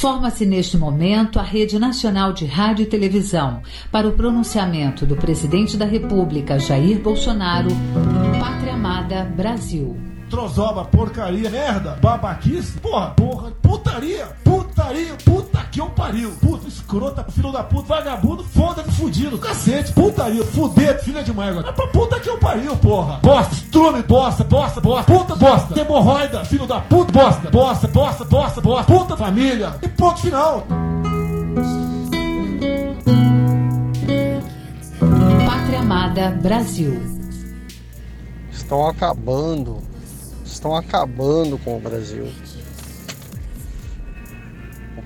Forma-se neste momento a Rede Nacional de Rádio e Televisão para o pronunciamento do presidente da República, Jair Bolsonaro, Pátria Amada Brasil. Trozoba, porcaria, merda, babaquice, porra, porra, putaria, putaria, puta que eu pariu, puta escrota, filho da puta, vagabundo, foda-se, fudido, cacete, putaria, fuder, filha de mãe, é pra puta que eu pariu, porra, bosta, estrume, bosta, bosta, bosta, puta, bosta, hemorroida, filho da puta, bosta, bosta, bosta, bosta, bosta, puta, família, e ponto final. Pátria Amada Brasil. Estão acabando estão acabando com o Brasil.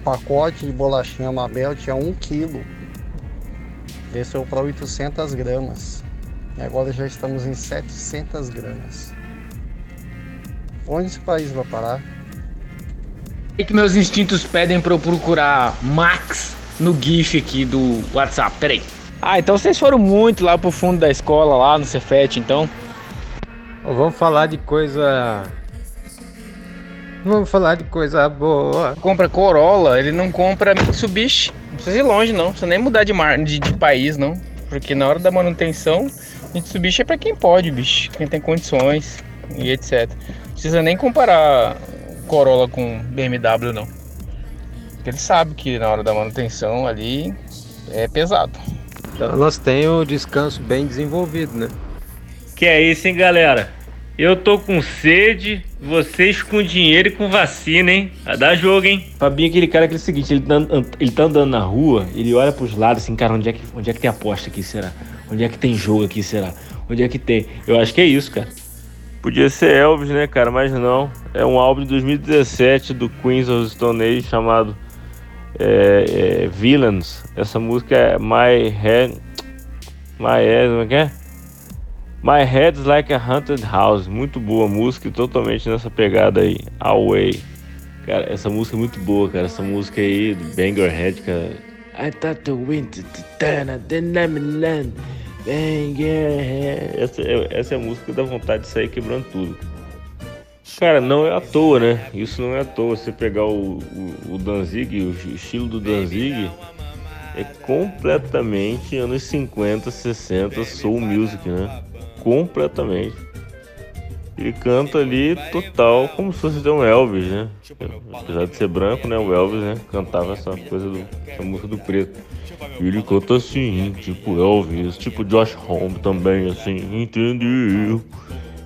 Pacote de bolachinha Mabel tinha 1 quilo, desceu para 800 gramas. E agora já estamos em 700 gramas. Onde esse país vai parar? O que meus instintos pedem para eu procurar Max no GIF aqui do WhatsApp? Peraí. Ah, então vocês foram muito lá pro fundo da escola, lá no Cefet, então? Vamos falar de coisa. Vamos falar de coisa boa. Compra Corolla, ele não compra Mitsubishi. Não precisa ir longe, não. Não precisa nem mudar de, mar... de, de país, não. Porque na hora da manutenção, Mitsubishi é para quem pode, bicho. Quem tem condições e etc. Não precisa nem comparar Corolla com BMW, não. Porque ele sabe que na hora da manutenção ali é pesado. Então elas têm o descanso bem desenvolvido, né? Que é isso, hein, galera? Eu tô com sede, vocês com dinheiro e com vacina, hein? A dar jogo, hein? Fabinho é aquele cara que é o seguinte, ele tá, ele tá andando na rua, ele olha pros lados assim, cara, onde é, que, onde é que tem aposta aqui, será? Onde é que tem jogo aqui, será? Onde é que tem? Eu acho que é isso, cara. Podia ser Elvis, né, cara? Mas não. É um álbum de 2017 do Queens of Stone Age chamado é, é, Villains. Essa música é My Head... My Head... Como é que é? My Head's Like a Haunted House, muito boa música, totalmente nessa pegada aí, Away. Cara, essa música é muito boa, cara. Essa música aí do Banger Head, cara. I thought the wind turn, then let me land. Banger Head. Essa, é, essa é a música que dá vontade de sair quebrando tudo. Cara, não é à toa, né? Isso não é à toa. Você pegar o, o, o Danzig, o estilo do Danzig é completamente anos 50, 60 soul music, né? Completamente. Ele canta ali total como se fosse um Elvis, né? Apesar de ser branco, né? O Elvis, né? Cantava essa coisa do essa música do preto. E ele canta assim, tipo Elvis, tipo Josh Homme também, assim, entendeu?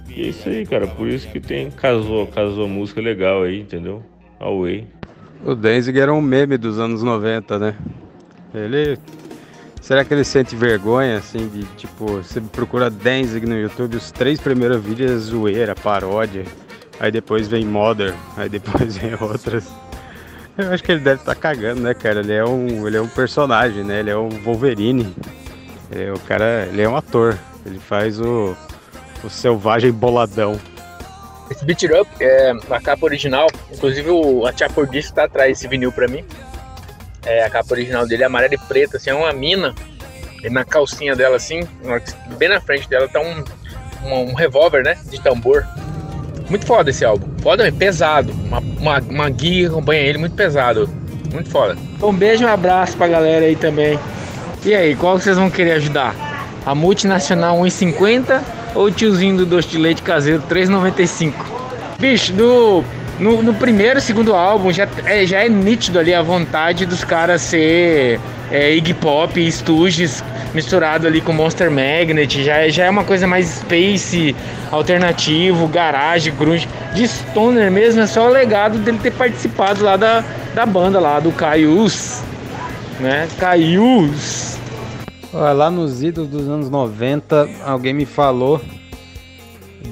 E é isso aí, cara. Por isso que tem casou, casou música legal aí, entendeu? Away. O Danzig era um meme dos anos 90, né? Ele Será que ele sente vergonha, assim, de tipo, você procura Danzig no YouTube, os três primeiros vídeos é zoeira, paródia, aí depois vem Mother, aí depois vem outras. Eu acho que ele deve estar tá cagando, né, cara? Ele é um, ele é um personagem, né? Ele é um Wolverine. É, o cara, ele é um ator. Ele faz o, o selvagem boladão. Esse Beat Up é a capa original, inclusive o, a Tia Disco tá atrás desse vinil pra mim. É, a capa original dele é amarela e preta, assim, é uma mina. E na calcinha dela, assim, bem na frente dela tá um, um, um revólver, né? De tambor. Muito foda esse álbum. Foda, pesado. Uma, uma, uma guia acompanha ele, muito pesado. Muito foda. Um beijo e um abraço pra galera aí também. E aí, qual vocês vão querer ajudar? A multinacional 1,50 ou o tiozinho do doce de leite caseiro 3,95? Bicho, do no, no primeiro e segundo álbum já é, já é nítido ali a vontade dos caras ser é, Iggy Pop Stooges misturado ali com Monster Magnet, já, já é uma coisa mais space, alternativo, garage, grunge. De Stoner mesmo é só o legado dele ter participado lá da, da banda lá, do Caius, né? Caius. Lá nos idos dos anos 90, alguém me falou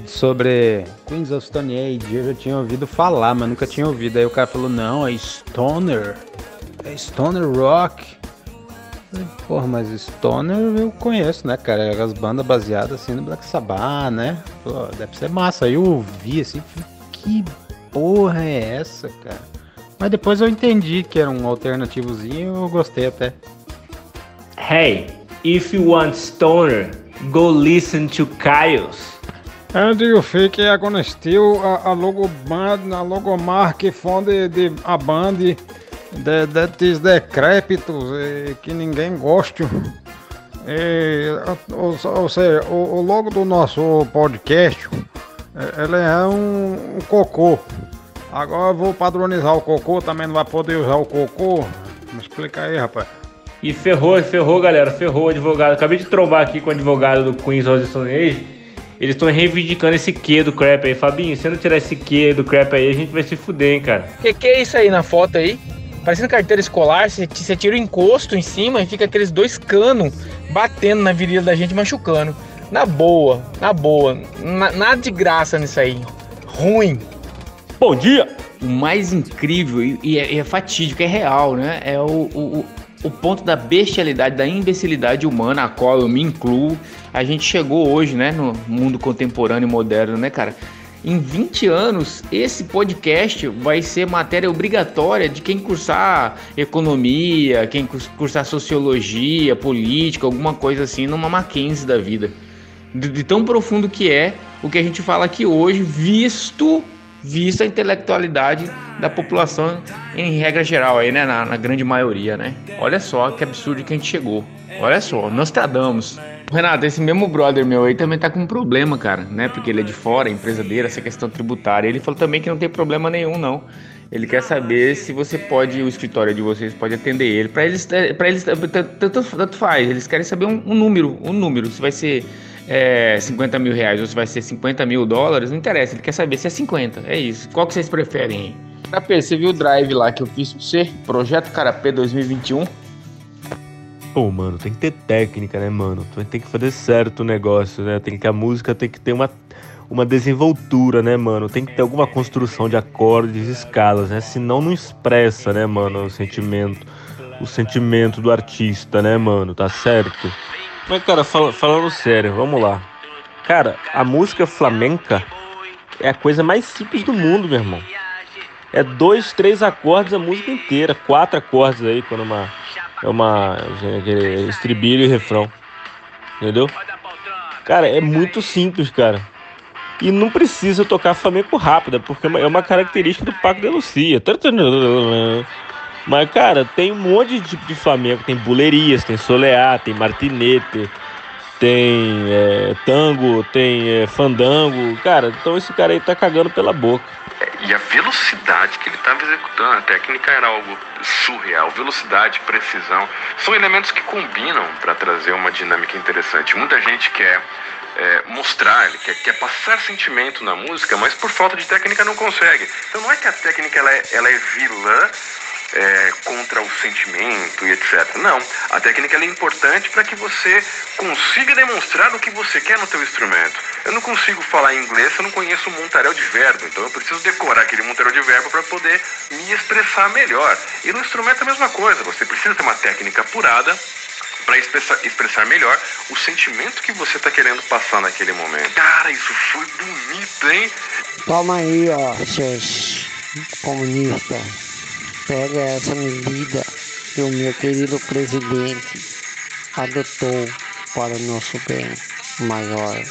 sobre Queens of Stone Age. Eu já tinha ouvido falar, mas nunca tinha ouvido. Aí o cara falou: Não, é Stoner. É Stoner Rock. Porra, mas Stoner eu conheço, né, cara? As bandas baseadas assim no Black Sabbath, né? Pô, deve ser massa. Aí eu ouvi assim, que porra é essa, cara? Mas depois eu entendi que era um alternativozinho eu gostei até. Hey, if you want Stoner, go listen to Kyles. And you think are gonna steal a, a logo band, a logomark from the, the a band de, desses decrépitos eh, que ninguém gosta. Eh, ou, ou seja, o, o logo do nosso podcast, eh, ele é um, um cocô. Agora eu vou padronizar o cocô, também não vai poder usar o cocô. Me explica aí, rapaz. E ferrou, ferrou, galera, ferrou o advogado. Acabei de trombar aqui com o advogado do Queens Rose Stone Age. Eles estão reivindicando esse Q do crap aí. Fabinho, se não tirar esse Q do crap aí, a gente vai se fuder, hein, cara. Que que é isso aí na foto aí? Parecendo carteira escolar, você, tira o encosto em cima e fica aqueles dois canos batendo na virilha da gente, machucando. Na boa, na boa. Na, nada de graça nisso aí. Ruim. Bom dia! O mais incrível e, e é, é fatídico, é real, né? É o, o, o ponto da bestialidade, da imbecilidade humana, a qual eu me incluo. A gente chegou hoje, né, no mundo contemporâneo e moderno, né, cara? Em 20 anos, esse podcast vai ser matéria obrigatória de quem cursar economia, quem cursar sociologia, política, alguma coisa assim, numa Mackenzie da vida. De, de tão profundo que é o que a gente fala aqui hoje, visto vista a intelectualidade da população em regra geral aí, né, na, na, grande maioria, né? Olha só que absurdo que a gente chegou. Olha só, nós tradamos. Renato, esse mesmo brother meu aí também tá com um problema, cara, né? Porque ele é de fora, empresa dele, essa questão tributária. Ele falou também que não tem problema nenhum, não. Ele quer saber se você pode, o escritório de vocês pode atender ele. Para eles, para eles tanto, tanto faz. Eles querem saber um, um número, um número. Se vai ser é, 50 mil reais ou se vai ser 50 mil dólares, não interessa. Ele quer saber se é 50. É isso. Qual que vocês preferem? Carapê, você viu o drive lá que eu fiz pra você? Projeto Carapê 2021? Pô, mano, tem que ter técnica, né, mano? Tem que fazer certo o negócio, né? Tem que a música tem que ter uma, uma desenvoltura, né, mano? Tem que ter alguma construção de acordes, escalas, né? Senão não expressa, né, mano, o sentimento, o sentimento do artista, né, mano? Tá certo? Mas, cara, fal falando sério, vamos lá. Cara, a música flamenca é a coisa mais simples do mundo, meu irmão. É dois, três acordes a música inteira, quatro acordes aí, quando uma. É uma. É estribilho e refrão. Entendeu? Cara, é muito simples, cara. E não precisa tocar flamenco rápido, porque é uma característica do Paco de Lucia. Mas, cara, tem um monte de tipo de Flamengo. Tem bulerias, tem soleá, tem martinete, tem é, tango, tem é, fandango. Cara, então esse cara aí tá cagando pela boca. E a velocidade que ele estava executando, a técnica era algo surreal. Velocidade, precisão, são elementos que combinam para trazer uma dinâmica interessante. Muita gente quer é, mostrar, ele quer, quer, passar sentimento na música, mas por falta de técnica não consegue. Então não é que a técnica ela é, ela é vilã é, contra o sentimento e etc. Não, a técnica é importante para que você consiga demonstrar o que você quer no teu instrumento. Eu não consigo falar inglês eu não conheço o montaréu de verbo, então eu preciso decorar aquele montaréu de verbo para poder me expressar melhor. E no instrumento é a mesma coisa, você precisa ter uma técnica apurada para expressar, expressar melhor o sentimento que você está querendo passar naquele momento. Cara, isso foi bonito, hein? Toma aí, ó, seus comunistas pega essa medida que o meu querido presidente adotou para o nosso bem maior,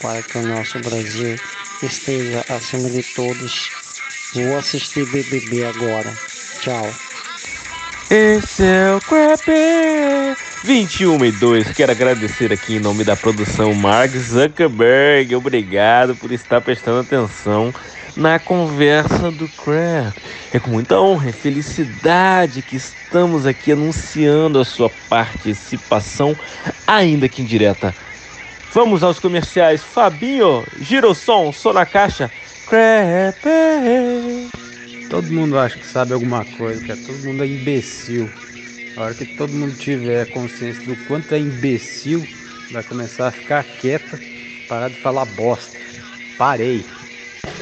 para que o nosso Brasil esteja acima de todos. Vou assistir BBB agora. Tchau. Esse é o Crap 21 e 2. Quero agradecer aqui em nome da produção Mark Zuckerberg. Obrigado por estar prestando atenção na conversa do Craft. É com muita honra e felicidade que estamos aqui anunciando a sua participação, ainda que indireta. Vamos aos comerciais. Fabinho, gira o som, som na caixa. Crepe. Todo mundo acha que sabe alguma coisa, que é todo mundo é imbecil. A hora que todo mundo tiver consciência do quanto é imbecil, vai começar a ficar quieta, parar de falar bosta. Parei.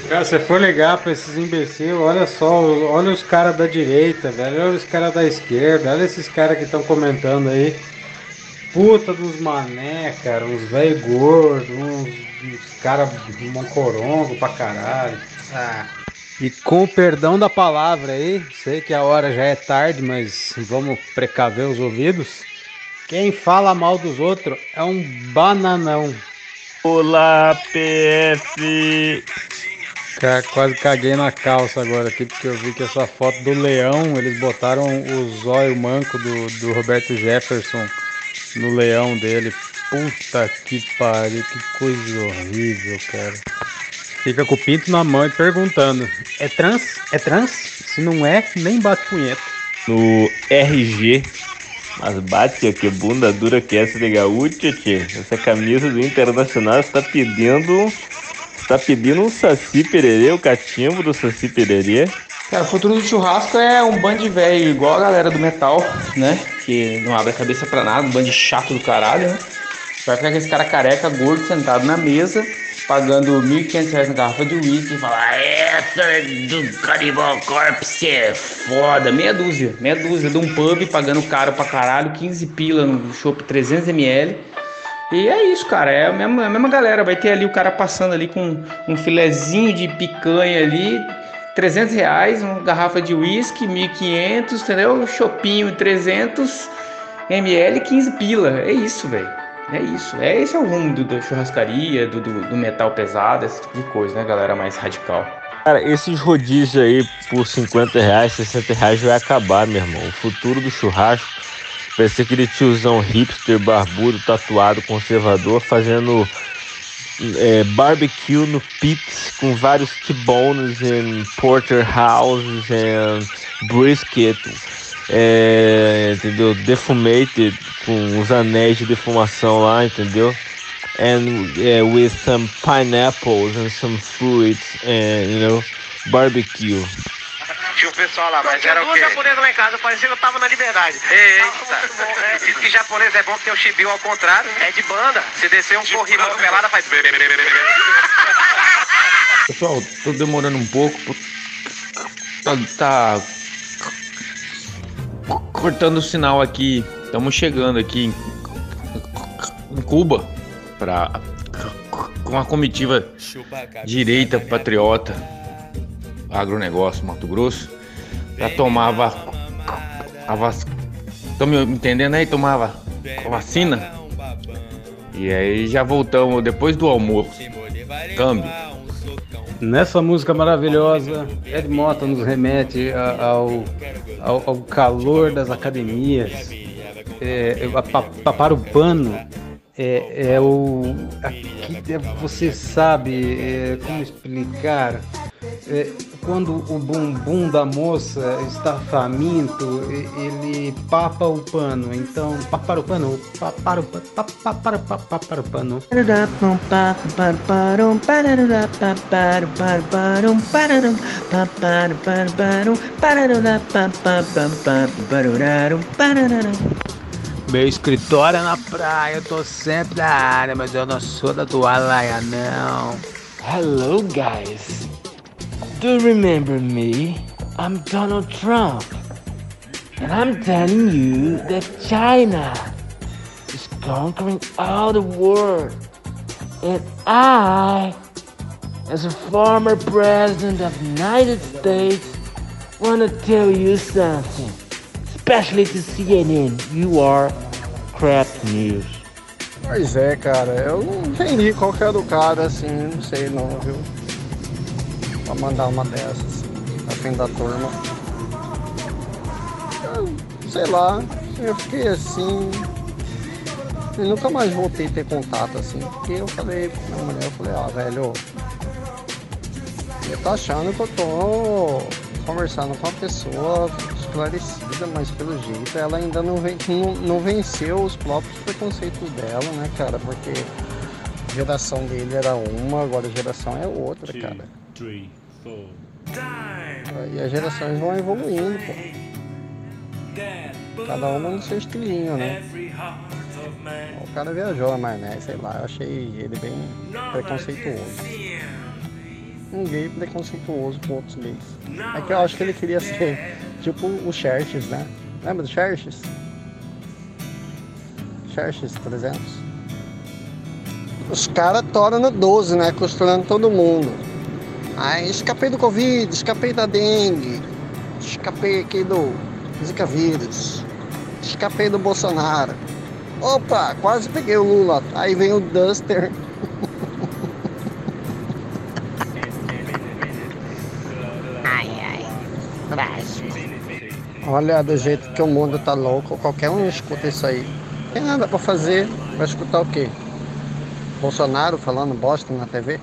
Cara, você for ligar pra esses imbecis, olha só, olha os caras da direita, velho, olha os caras da esquerda, olha esses caras que estão comentando aí. Puta dos mané, cara, uns velho gordo, uns, uns caras mancorongo pra caralho. Ah. E com o perdão da palavra aí, sei que a hora já é tarde, mas vamos precaver os ouvidos. Quem fala mal dos outros é um bananão. Olá, PF! Cara, quase caguei na calça agora aqui, porque eu vi que essa foto do leão, eles botaram o zóio manco do, do Roberto Jefferson no leão dele. Puta que pariu, que coisa horrível, cara. Fica com o pinto na mão e perguntando: é trans? É trans? Se não é, nem bate punheta. No RG, mas bate, que bunda dura que é essa de gaúcho, tchê. Essa camisa do Internacional está pedindo Tá pedindo um Saci Pererê, o cachimbo do Saci Pererê. Cara, o futuro do churrasco é um bando de velho, igual a galera do metal, né? Que não abre a cabeça pra nada, um bando de chato do caralho, né? Vai ficar com esse cara careca, gordo, sentado na mesa, pagando R$ 1.500 na garrafa de uísque e falar: Essa é do Cannibal Corpse é foda. Meia dúzia, meia dúzia de um pub pagando caro pra caralho, 15 pila no chopp 300ml e é isso, cara. É a mesma, a mesma galera. Vai ter ali o cara passando ali com um filezinho de picanha ali, 300 reais, uma garrafa de uísque, 1.500, entendeu? Chopinho, 300 ml, 15 pila. É isso, velho. É isso. É esse é o rumo do, da churrascaria, do, do, do, metal pesado, esse tipo de coisa, né, galera mais radical. Cara, esses rodízios aí por 50 reais, 60 reais vai acabar, meu irmão. O futuro do churrasco Vai ser aquele tiozão hipster, barbudo, tatuado, conservador, fazendo é, barbecue no pits com vários T-bones e porterhouses e brisket, é, entendeu? Defumated com os anéis de defumação lá, entendeu? And uh, with some pineapples and some fruits and you know barbecue. Tinha o pessoal lá, mas era o quê? japonesas lá em casa, parecia que eu tava na liberdade. Eita. Diz que japonês é bom que tem o chibio ao contrário. É de banda. Se descer um corrimão pelada, faz... Pessoal, tô demorando um pouco. Tá, tá cortando o sinal aqui. Estamos chegando aqui em, em Cuba para com a comitiva direita patriota agronegócio Mato Grosso, já tomava a vacina. Estão me entendendo aí? Tomava a vacina. E aí já voltamos depois do almoço. Câmbio. Nessa música maravilhosa, Ed Mota nos remete ao, ao, ao calor das academias, é, para o pano é, é o aqui é, você sabe é, como explicar? É, quando o bumbum da moça está faminto, ele papa o pano. Então, papar o pano, papar o pano, papar, papar o pano. Meu escritório é na praia, eu tô sempre na área, mas eu não sou da toalha, não. Hello, guys. Do remember me? I'm Donald Trump. And I'm telling you that China is conquering all the world. And I, as a former president of the United States, want to tell you something. Especially to CNN, you are crap news. Pois é, cara, eu não entendi qual que cara, assim, não sei não, viu? Pra mandar uma dessas na frente da turma. Eu, sei lá, eu fiquei assim. E nunca mais voltei a ter contato assim, porque eu falei pra minha mulher, eu falei, ah velho, eu tô achando que eu tô conversando com uma pessoa esclarecida, mas pelo jeito ela ainda não, ven não, não venceu os próprios preconceitos dela, né, cara? Porque a geração dele era uma, agora a geração é outra, cara three, E as gerações vão evoluindo, pô. Cada uma no seu estilinho, né? O cara viajou na maionese, sei lá, eu achei ele bem preconceituoso. Um gay preconceituoso com outros gays. É que eu acho que ele queria ser tipo o Xerxes, né? Lembra do Xerxes? Xerxes 300. Os caras toram no 12, né? Costurando todo mundo. Aí escapei do Covid, escapei da dengue, escapei aqui do Zika vírus, escapei do Bolsonaro. Opa, quase peguei o Lula. Aí vem o Duster. Abraço. Olha, do jeito que o mundo tá louco, qualquer um escuta isso aí. Tem nada pra fazer, vai escutar o quê? Bolsonaro falando bosta na TV?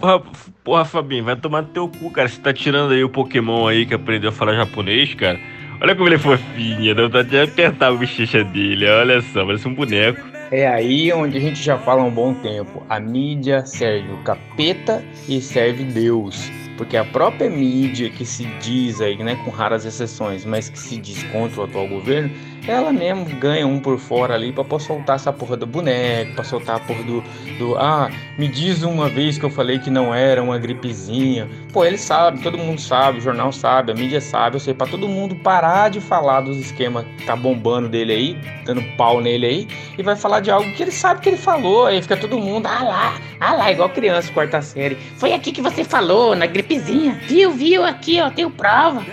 Porra, porra, Fabinho, vai tomar no teu cu, cara. Você tá tirando aí o Pokémon aí que aprendeu a falar japonês, cara. Olha como ele é fofinho, dá vontade de apertar a bochecha dele, olha só, parece um boneco. É aí onde a gente já fala há um bom tempo. A mídia serve o capeta e serve Deus. Porque a própria mídia que se diz aí, né, com raras exceções, mas que se diz contra o atual governo, ela mesmo ganha um por fora ali pra soltar essa porra do boneco, pra soltar a porra do, do. Ah, me diz uma vez que eu falei que não era uma gripezinha. Pô, ele sabe, todo mundo sabe, o jornal sabe, a mídia sabe, eu sei, pra todo mundo parar de falar dos esquemas que tá bombando dele aí, dando pau nele aí, e vai falar de algo que ele sabe que ele falou. Aí fica todo mundo, ah lá, ah lá, igual criança, quarta série. Foi aqui que você falou, na gripezinha. Viu, viu, aqui, ó, tenho prova.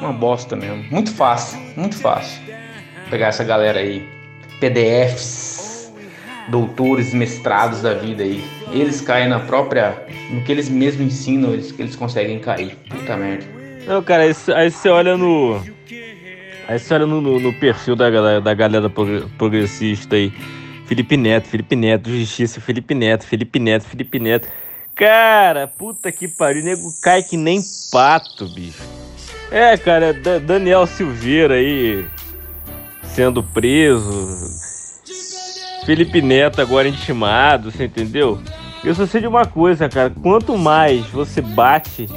Uma bosta mesmo. Muito fácil, muito fácil pegar essa galera aí, PDFs, doutores, mestrados da vida aí. Eles caem na própria. no que eles mesmos ensinam, eles, eles conseguem cair. Puta merda. Não, cara, aí, você olha no. Aí você olha no, no, no perfil da galera, da galera progressista aí. Felipe Neto, Felipe Neto, Justiça, Felipe Neto, Felipe Neto, Felipe Neto. Cara, puta que pariu, o nego cai que nem pato, bicho. É, cara, Daniel Silveira aí, sendo preso. Felipe Neto agora intimado, você entendeu? Eu só sei de uma coisa, cara. Quanto mais você bate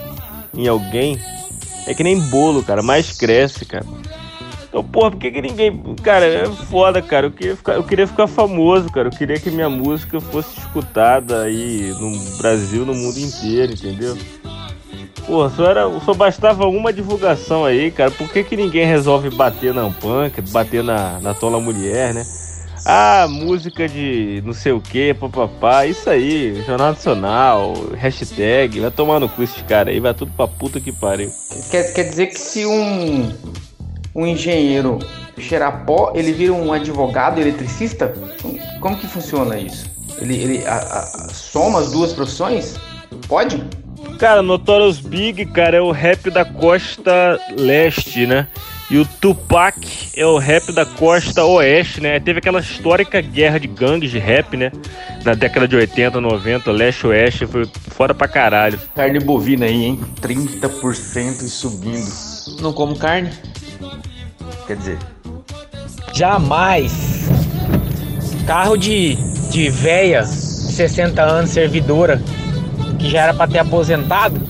em alguém, é que nem bolo, cara. Mais cresce, cara. Então, porra, por que, que ninguém. Cara, é foda, cara. Eu queria, ficar, eu queria ficar famoso, cara. Eu queria que minha música fosse escutada aí no Brasil, no mundo inteiro, entendeu? Pô, só, era, só bastava uma divulgação aí, cara. Por que, que ninguém resolve bater na punk, bater na, na tola mulher, né? Ah, música de não sei o que, papapá, isso aí, Jornal Nacional, hashtag, vai tomar no cu esses caras aí, vai tudo pra puta que pariu. Quer, quer dizer que se um, um engenheiro cheirar pó, ele vira um advogado eletricista? Como que funciona isso? Ele, ele a, a, soma as duas profissões? Pode? Cara, Notorious Big, cara, é o rap da costa leste, né? E o Tupac é o rap da costa oeste, né? Teve aquela histórica guerra de gangues de rap, né? Na década de 80, 90, leste-oeste, foi foda pra caralho. Carne bovina aí, hein? 30% e subindo. Não como carne? Quer dizer... Jamais! Carro de, de véia, 60 anos, servidora, que já era para ter aposentado,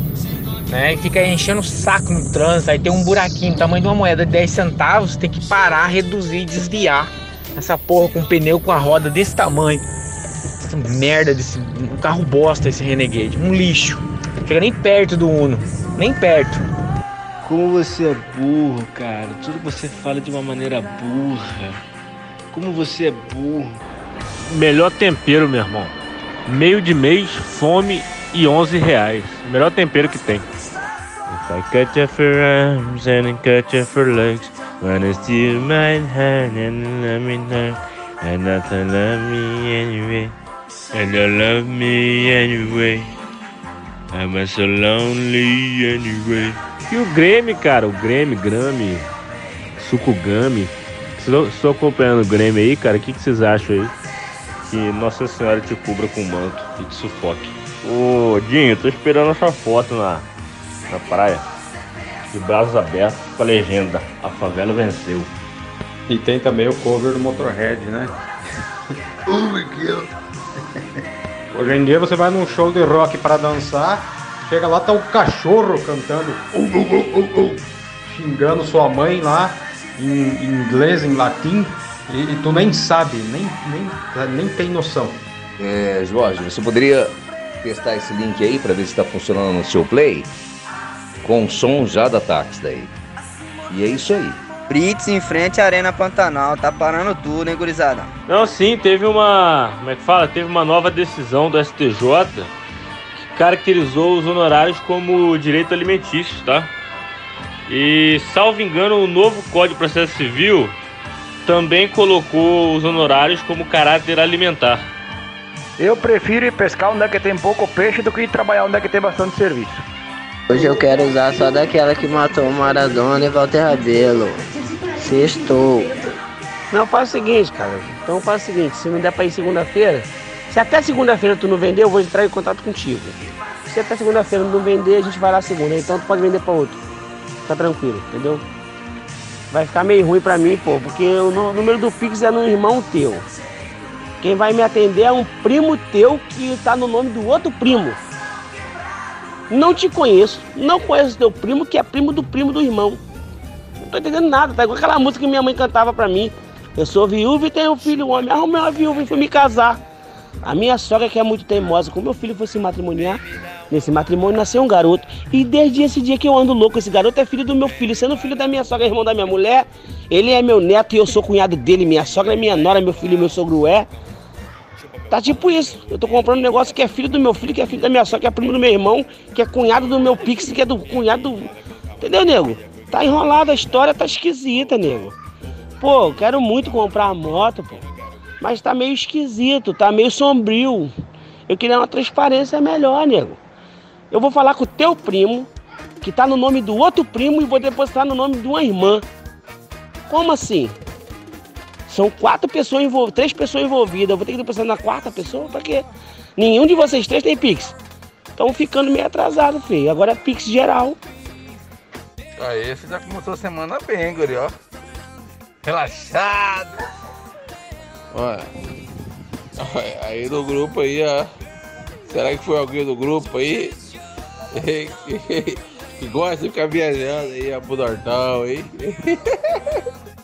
né? E fica enchendo o saco no trânsito, aí tem um buraquinho, tamanho de uma moeda de 10 centavos, tem que parar, reduzir e desviar. Essa porra com um pneu com a roda desse tamanho. Essa merda desse. Um carro bosta esse Renegade. Um lixo. Fica nem perto do Uno. Nem perto. Como você é burro, cara. Tudo que você fala de uma maneira burra. Como você é burro. Melhor tempero, meu irmão. Meio de mês, fome e 11 reais. O melhor tempero que tem. If I cut you for arms and cut you for legs, steal my hand and let me know, and love me anyway, and you love me anyway. I'm so lonely anyway. E o Grêmio, cara, o Grêmio, Grame, Sucugami. Estou acompanhando o Grêmio aí, cara. O que, que vocês acham aí? Que Nossa Senhora te cubra com manto e te sufoque. Ô, Dinho, tô esperando essa foto na, na praia. De braços abertos com a legenda: A favela venceu. E tem também o cover do Motorhead, né? Hoje em dia você vai num show de rock para dançar, chega lá, tá o cachorro cantando, uh, uh, uh, xingando sua mãe lá, em, em inglês, em latim, e, e, tu nem sabe, nem, nem, nem tem noção. É, Jorge, você poderia testar esse link aí para ver se está funcionando no seu play? Com som já da Tax daí. E é isso aí. Brits em frente à Arena Pantanal, tá parando tudo, hein, gurizada? Não, sim, teve uma. Como é que fala? Teve uma nova decisão do STJ que caracterizou os honorários como direito alimentício, tá? E, salvo engano, o novo Código de Processo Civil também colocou os honorários como caráter alimentar. Eu prefiro ir pescar onde é que tem pouco peixe do que ir trabalhar onde é que tem bastante serviço. Hoje eu quero usar só daquela que matou Maradona e Walter Rabelo. Sextou. Não, faz o seguinte, cara. Então faz o seguinte, se não der pra ir segunda-feira, se até segunda-feira tu não vender, eu vou entrar em contato contigo. Se até segunda-feira não vender, a gente vai lá segunda. Então tu pode vender pra outro. Tá tranquilo, entendeu? Vai ficar meio ruim pra mim, pô, porque o número do Pix é no irmão teu. Quem vai me atender é um primo teu que tá no nome do outro primo. Não te conheço, não conheço teu primo, que é primo do primo do irmão. Não tô entendendo nada, tá igual aquela música que minha mãe cantava pra mim. Eu sou viúva e tenho um filho homem. Arrumei uma viúva e fui me casar. A minha sogra, que é muito teimosa, como meu filho foi se matrimoniar, nesse matrimônio nasceu um garoto. E desde esse dia que eu ando louco, esse garoto é filho do meu filho. Sendo filho da minha sogra, irmão da minha mulher, ele é meu neto e eu sou cunhado dele. Minha sogra é minha nora, meu filho meu sogro é. Tá tipo isso. Eu tô comprando um negócio que é filho do meu filho, que é filho da minha sogra, que é primo do meu irmão, que é cunhado do meu Pix, que é do cunhado do. Entendeu, nego? Tá enrolada a história, tá esquisita, nego. Pô, quero muito comprar a moto, pô. Mas tá meio esquisito, tá meio sombrio. Eu queria uma transparência melhor, nego. Eu vou falar com o teu primo, que tá no nome do outro primo, e vou depositar no nome de uma irmã. Como assim? São quatro pessoas envolvidas, três pessoas envolvidas. Eu vou ter que depositar na quarta pessoa? Pra quê? Nenhum de vocês três tem Pix. Estão ficando meio atrasado, filho. Agora é Pix geral. Aí você já começou a semana bem, guri, ó. Relaxado. Olha. Aí do grupo aí, ó. Será que foi alguém do grupo aí? que gosta de ficar viajando aí, ó, pro Nortão aí.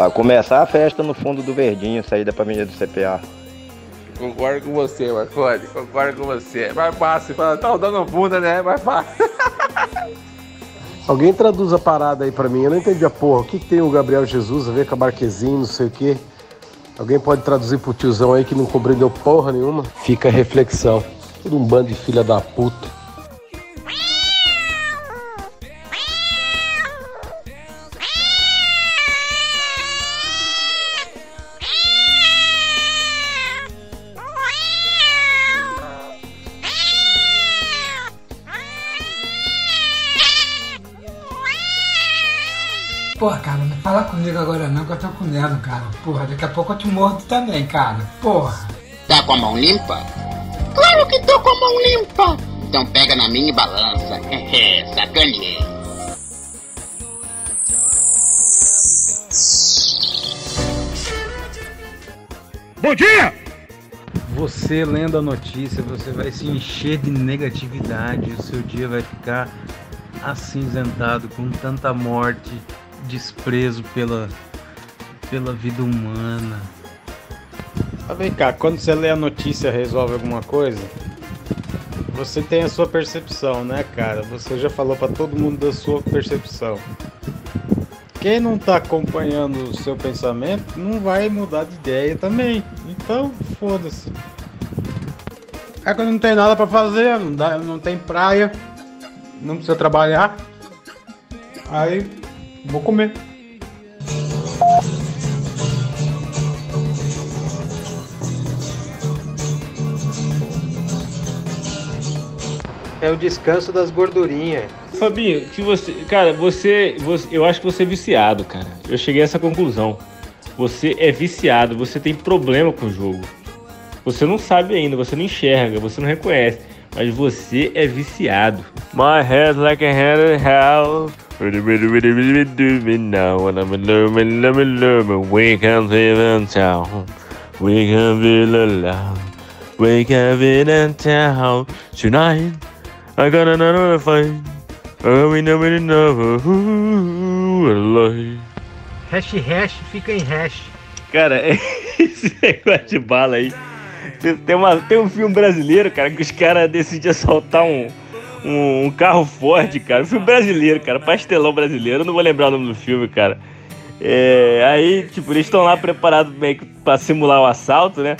Pra começar a festa no fundo do Verdinho, saída pra menina do CPA. Concordo com você, Marconi. Concordo com você. Mais fácil. Fala, Tá dando bunda, né? Mais fácil. Alguém traduz a parada aí pra mim, eu não entendi a porra. O que, que tem o Gabriel Jesus a ver com a Marquezinho, não sei o quê? Alguém pode traduzir pro tiozão aí que não compreendeu porra nenhuma? Fica a reflexão. Todo um bando de filha da puta. Comigo agora não, que eu tô com medo, cara. Porra, daqui a pouco eu te mordo também, cara. Porra. Tá com a mão limpa? Claro que tô com a mão limpa! Então pega na minha e balança. Sacaneei. Bom dia! Você lendo a notícia, você vai se encher de negatividade, o seu dia vai ficar acinzentado com tanta morte, desprezo pela, pela vida humana. Mas vem cá, quando você lê a notícia resolve alguma coisa, você tem a sua percepção, né, cara? Você já falou pra todo mundo da sua percepção. Quem não tá acompanhando o seu pensamento não vai mudar de ideia também. Então, foda-se. É que não tem nada pra fazer, não, dá, não tem praia, não precisa trabalhar. Aí, vou comer. É o descanso das gordurinhas. Fabinho, que você. Cara, você, você. Eu acho que você é viciado, cara. Eu cheguei a essa conclusão. Você é viciado, você tem problema com o jogo. Você não sabe ainda, você não enxerga, você não reconhece. Mas você é viciado. My head like a head of hell. Now when I'm alone, I'm alone, we can live in town. We can feel alone. We can live in town. Tonight, I got another fight. Oh, we know it enough. Hash hash fica em hash. Cara, esse negócio de bala aí. Tem uma, tem um filme brasileiro, cara, que os caras decidem assaltar um, um, um carro forte, cara. Um filme brasileiro, cara. Pastelão brasileiro. Eu não vou lembrar o nome do filme, cara. É, aí, tipo, eles estão lá preparados meio que pra simular o assalto, né?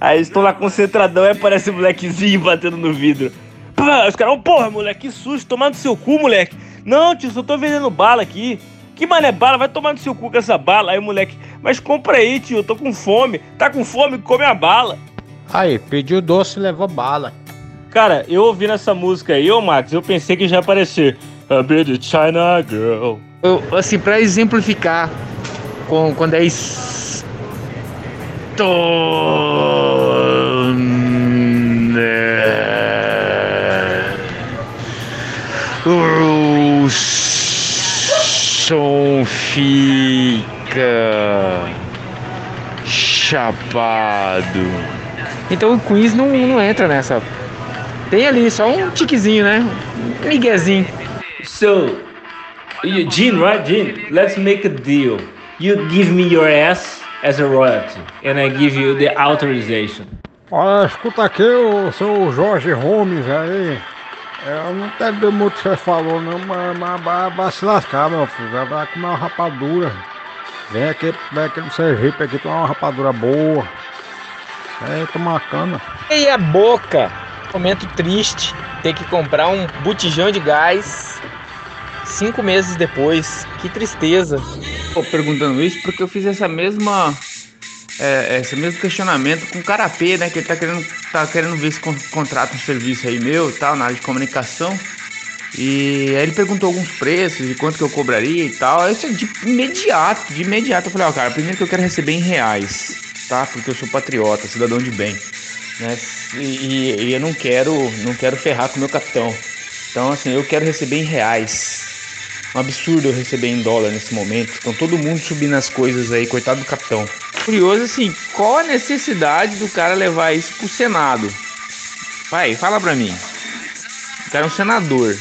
Aí estão lá concentradão e aparece um molequezinho batendo no vidro. Pá, os caras, oh, porra, moleque, que susto, tomar no seu cu, moleque. Não, tio, só tô vendendo bala aqui. Que mané bala, vai tomar no seu cu com essa bala. Aí o moleque, mas compra aí, tio, eu tô com fome. Tá com fome, come a bala. Aí, pediu doce e levou bala. Cara, eu ouvindo essa música aí, ô Max, eu pensei que já ia aparecer A Bit of China Girl. Eu, assim, pra exemplificar, com, quando é isso. O som fica chapado. Então o quiz não, não entra nessa. Tem ali só um tiquezinho, né? Um miguezinho. So, you, Gene, right? Gene, let's make a deal. You give me your ass as a royalty, and I give you the authorization. Olha, escuta aqui o seu Jorge Holmes aí. Eu não entendi muito o que você falou, não, mas, mas vai, vai se lascar, meu filho. Vai, vai comer uma rapadura. Vem aqui, vem aqui no Sergipe aqui tomar uma rapadura boa. É, tomar cana. E a boca? Momento triste. Ter que comprar um botijão de gás cinco meses depois. Que tristeza. Tô perguntando isso porque eu fiz essa mesma. É, esse mesmo questionamento com o Carapê, né? Que ele tá querendo, tá querendo ver se con contrata um serviço aí meu e tal, na área de comunicação. E aí ele perguntou alguns preços e quanto que eu cobraria e tal. Isso é de imediato, de imediato. Eu falei, ó, cara, primeiro que eu quero receber em reais, tá? Porque eu sou patriota, cidadão de bem. Né? E, e- e eu não quero, não quero ferrar com o meu capitão. Então, assim, eu quero receber em reais. Um absurdo eu receber em dólar nesse momento. Então todo mundo subindo as coisas aí, coitado do capitão. Curioso assim, qual a necessidade do cara levar isso pro Senado? Vai, fala pra mim. O cara é um senador.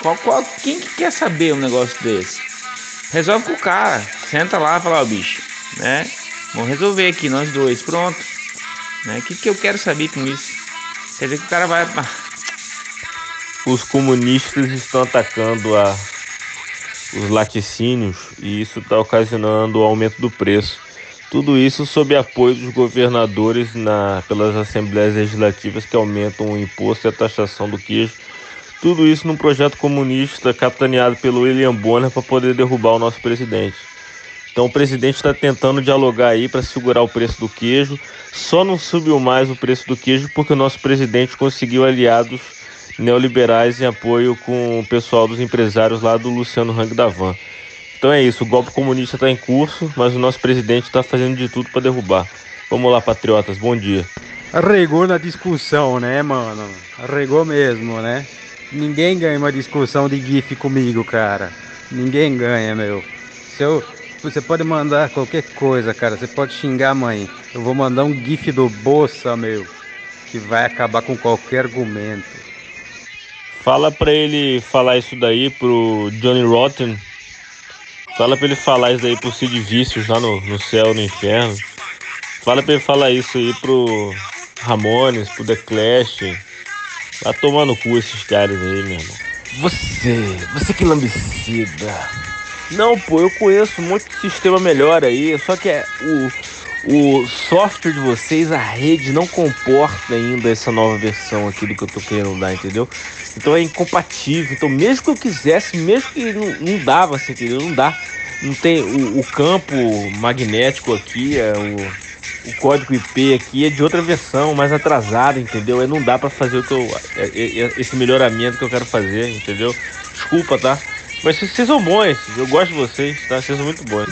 Qual, qual, quem que quer saber um negócio desse? Resolve com o cara. Senta lá e fala, ó, bicho, né? Vamos resolver aqui, nós dois, pronto. Né? O que, que eu quero saber com isso? Quer dizer que o cara vai. Os comunistas estão atacando a, os laticínios e isso está ocasionando o aumento do preço. Tudo isso sob apoio dos governadores na, pelas assembleias legislativas que aumentam o imposto e a taxação do queijo. Tudo isso num projeto comunista capitaneado pelo William Bonner para poder derrubar o nosso presidente. Então o presidente está tentando dialogar aí para segurar o preço do queijo. Só não subiu mais o preço do queijo porque o nosso presidente conseguiu aliados neoliberais em apoio com o pessoal dos empresários lá do Luciano Hang da Van. Então é isso, o golpe comunista está em curso, mas o nosso presidente está fazendo de tudo para derrubar. Vamos lá, patriotas, bom dia. Arregou na discussão, né, mano? Arregou mesmo, né? Ninguém ganha uma discussão de GIF comigo, cara. Ninguém ganha, meu. Se eu, você pode mandar qualquer coisa, cara. Você pode xingar a mãe. Eu vou mandar um GIF do Bolsa, meu. Que vai acabar com qualquer argumento. Fala pra ele falar isso daí pro Johnny Rotten. Fala pra ele falar isso daí pro Sid Vicious lá no, no céu, no inferno. Fala pra ele falar isso aí pro Ramones, pro The Clash. Vai tomar no cu esses caras aí, meu irmão. Você, você que lambicida. Não, pô, eu conheço um monte de sistema melhor aí, só que é o, o software de vocês, a rede, não comporta ainda essa nova versão aqui do que eu tô querendo dar, entendeu? Então é incompatível. Então, mesmo que eu quisesse, mesmo que não, não dava, assim, entendeu? Não dá. Não tem o, o campo magnético aqui, é o, o código IP aqui é de outra versão, mais atrasada, entendeu? Aí não dá pra fazer o que eu, é- é- é- esse melhoramento que eu quero fazer, entendeu? Desculpa, tá? Mas vocês vocês são bons, eu gosto de vocês, tá? Vocês são muito bons.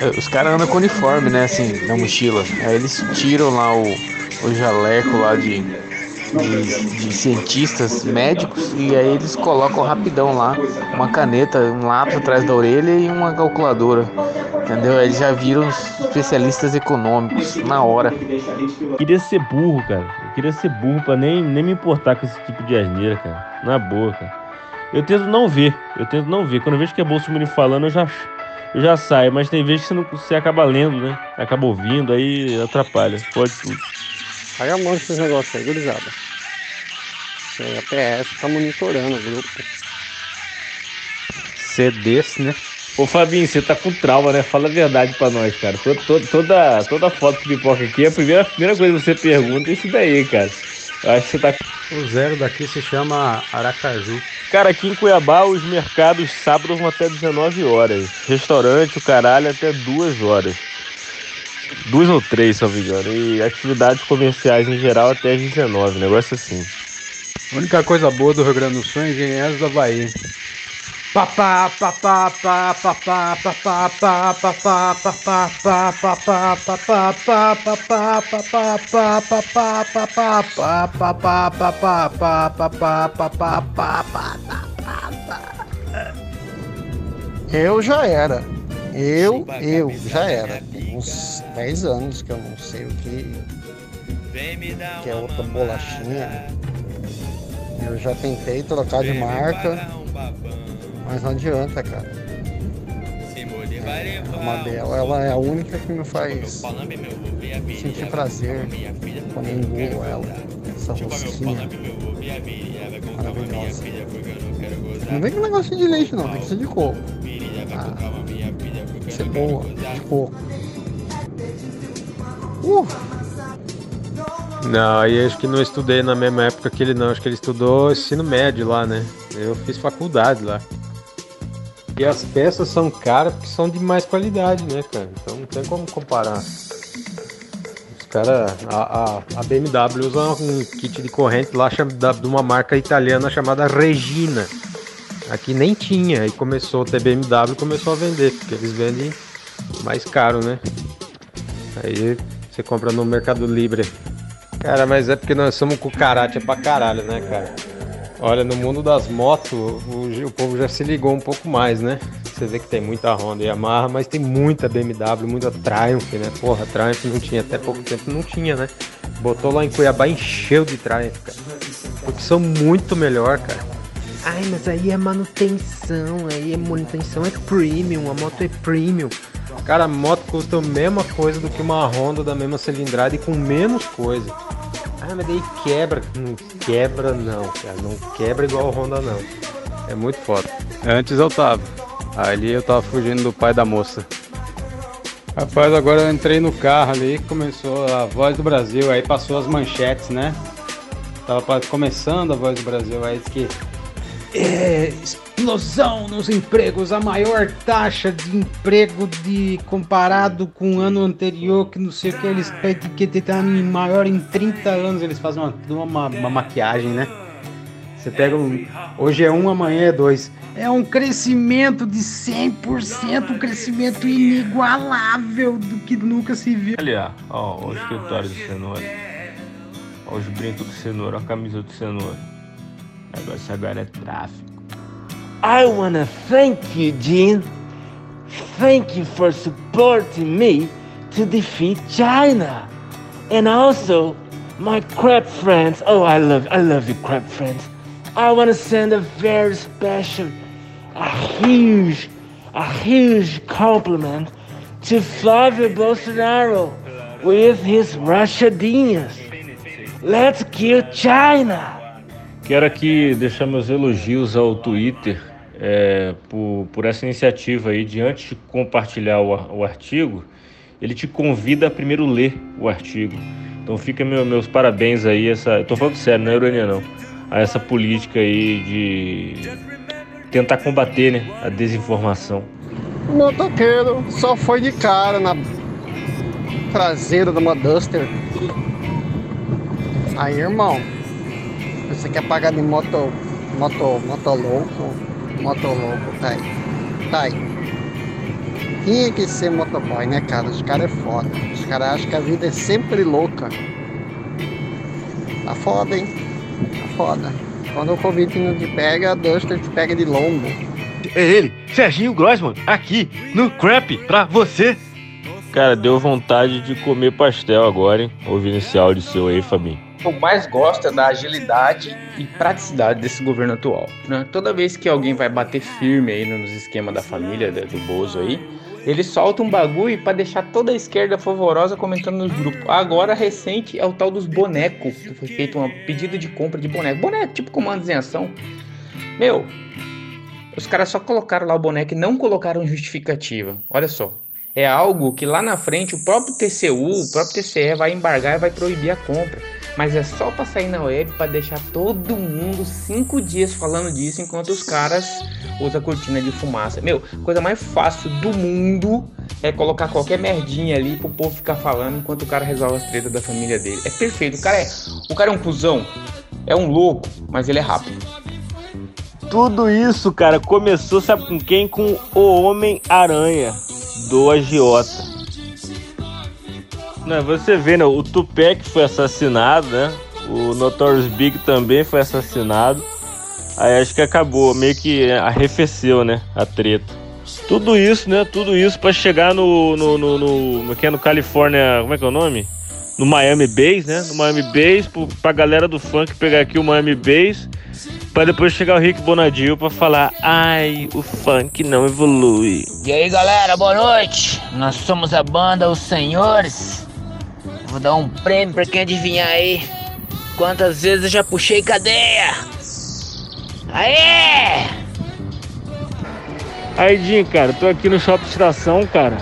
É, Os caras andam com uniforme, né, assim, na mochila. Aí eles tiram lá o, o jaleco lá de, de, de cientistas médicos e aí eles colocam rapidão lá uma caneta, um lápis atrás da orelha e uma calculadora. Entendeu? Eles já viram especialistas econômicos na hora. Queria ser burro, cara. Eu queria ser burro pra nem, nem me importar com esse tipo de asneira, cara. Na boa, cara. Eu tento não ver, eu tento não ver. Quando eu vejo que é Bolsonaro falando, eu já, eu já saio. Mas tem vezes que você, não, você acaba lendo, né? Acaba ouvindo, aí atrapalha. Pode tudo. Aí eu mando esses negócios aí, gurizada. É, A PS tá monitorando o grupo. Ser desse, né? Ô Fabinho, você tá com trauma, né? Fala a verdade pra nós, cara. Toda, toda, toda, toda foto que pipoca aqui, a primeira, a primeira coisa que você pergunta é isso daí, cara. Acho que você tá. O zero daqui se chama Aracaju. Cara, aqui em Cuiabá, os mercados sábados vão até 19 horas. Restaurante, o caralho, até 2 horas. duas ou três, se eu não me engano. E atividades comerciais em geral até as 19, negócio assim. A única coisa boa do Rio Grande do Sul é Engenheiros do Havaí. Papá, papá, papá, papá, papá, papá, papá, papá, papá, papá, papá, papá, papá, papá, papá, papá, papá, papá, papá, papá, Eu já era. Eu, eu, já era. Uns 10 anos que eu não sei o que, que é outra bolachinha. Eu já tentei trocar de marca, mas não adianta, cara. É, a Mabel, ela é a única que me faz sentir prazer quando eu engulo ela. Essa rosquinha maravilhosa. Não vem com negócio de leite não, tem que ser de coco. Ah, tem que ser boa, de coco. Uh! Não, aí acho que não estudei na mesma época que ele não. Acho que ele estudou ensino médio lá, né? Eu fiz faculdade lá. E as peças são caras porque são de mais qualidade, né, cara? Então não tem como comparar. Os caras. A, a, a BMW usa um kit de corrente lá de uma marca italiana chamada Regina. Aqui nem tinha, aí começou a ter BMW e começou a vender, porque eles vendem mais caro, né? Aí você compra no Mercado Livre. Cara, mas é porque nós somos cucaracha pra caralho, né, cara? Olha, no mundo das motos, o, o povo já se ligou um pouco mais, né? Você vê que tem muita Honda e Yamaha, mas tem muita BMW, muita Triumph, né? Porra, Triumph não tinha, até pouco tempo não tinha, né? Botou lá em Cuiabá, encheu de Triumph, cara. Porque são muito melhor, cara. Ai, mas aí é manutenção, aí é manutenção é premium, a moto é premium. Cara, a moto custa a mesma coisa do que uma Honda da mesma cilindrada e com menos coisa. Ah, mas daí quebra. Não quebra não, cara. Não quebra igual a Honda não. É muito foda. Antes eu tava. Ali eu tava fugindo do pai da moça. Rapaz, agora eu entrei no carro ali, começou a Voz do Brasil, aí passou as manchetes, né? Tava começando a Voz do Brasil, aí diz que é, explosão nos empregos, a maior taxa de emprego de comparado com o ano anterior, que não sei o que, eles pedem que tá em maior em 30 anos, eles fazem uma, uma, uma maquiagem, né? Você pega um. Hoje é um, amanhã é dois. É um crescimento de 100%, um crescimento inigualável do que nunca se viu. Ali, ó, ó, o escritório do cenoura. Ó, os brincos do cenoura, a camisa do cenoura. Negócio agora é tráfico. I wanna thank you, Jean. Thank you for supporting me to defeat China. And also, my crab friends. Oh, I love, I love you, crab friends. I wanna send a very special, a huge, a huge compliment to Flavio Bolsonaro with his rachadinhas. Let's kill China. Quero aqui deixar meus elogios ao Twitter é, por, por essa iniciativa aí de antes de compartilhar o, o artigo, ele te convida a primeiro ler o artigo. Então fica meu- meus parabéns aí, essa. Eu tô falando sério, não é ironia não. A essa política aí de tentar combater né, a desinformação. O motoqueiro só foi de cara na traseira de uma Duster. Aí, irmão, você quer pagar de moto, moto, moto louco, moto louco, tá aí. Tá aí. Tinha que ser motoboy, né, cara? Os caras é foda. Os caras acham que a vida é sempre louca. Tá foda, hein? Tá foda. Quando o Covid não te pega, a Duster te pega de lombo. É ele, Serginho Grossman, aqui no Crap pra você. Cara, deu vontade de comer pastel agora, hein? Ouvindo esse áudio seu aí, Fabinho. Que eu mais gosto é da agilidade e praticidade desse governo atual. Né? Toda vez que alguém vai bater firme aí nos esquemas da família do Bozo aí, ele solta um bagulho pra deixar toda a esquerda favorosa comentando nos grupos. Agora, recente, é o tal dos bonecos, que foi feito um pedido de compra de boneco. Boneco, tipo comandos em ação. Meu, os caras só colocaram lá o boneco e não colocaram justificativa. Olha só. É algo que lá na frente o próprio TCU, o próprio TCE vai embargar e vai proibir a compra. Mas é só pra sair na web pra deixar todo mundo cinco dias falando disso enquanto os caras usam cortina de fumaça. Meu, coisa mais fácil do mundo é colocar qualquer merdinha ali pro povo ficar falando enquanto o cara resolve as tretas da família dele. É perfeito. O cara é, o cara é um cuzão, é um louco, mas ele é rápido. Tudo isso, cara, começou, sabe com quem? Com o Homem-Aranha, do agiota. Não, você vê, né? O Tupac foi assassinado, né? O Notorious Big também foi assassinado. Aí acho que acabou, meio que arrefeceu, né? A treta. Tudo isso, né? Tudo isso para chegar no, no, no, no, que é no Califórnia, como é que é o nome? No Miami Base, né? No Miami Base, pra galera do funk pegar aqui o Miami Base, para depois chegar o Rick Bonadil para falar, ai, o funk não evolui. E aí galera, boa noite. Nós somos a banda Os Senhores. Vou dar um prêmio pra quem adivinhar aí quantas vezes eu já puxei cadeia. Aê! Aí, Jim, cara, tô aqui no Shopping Estação, cara.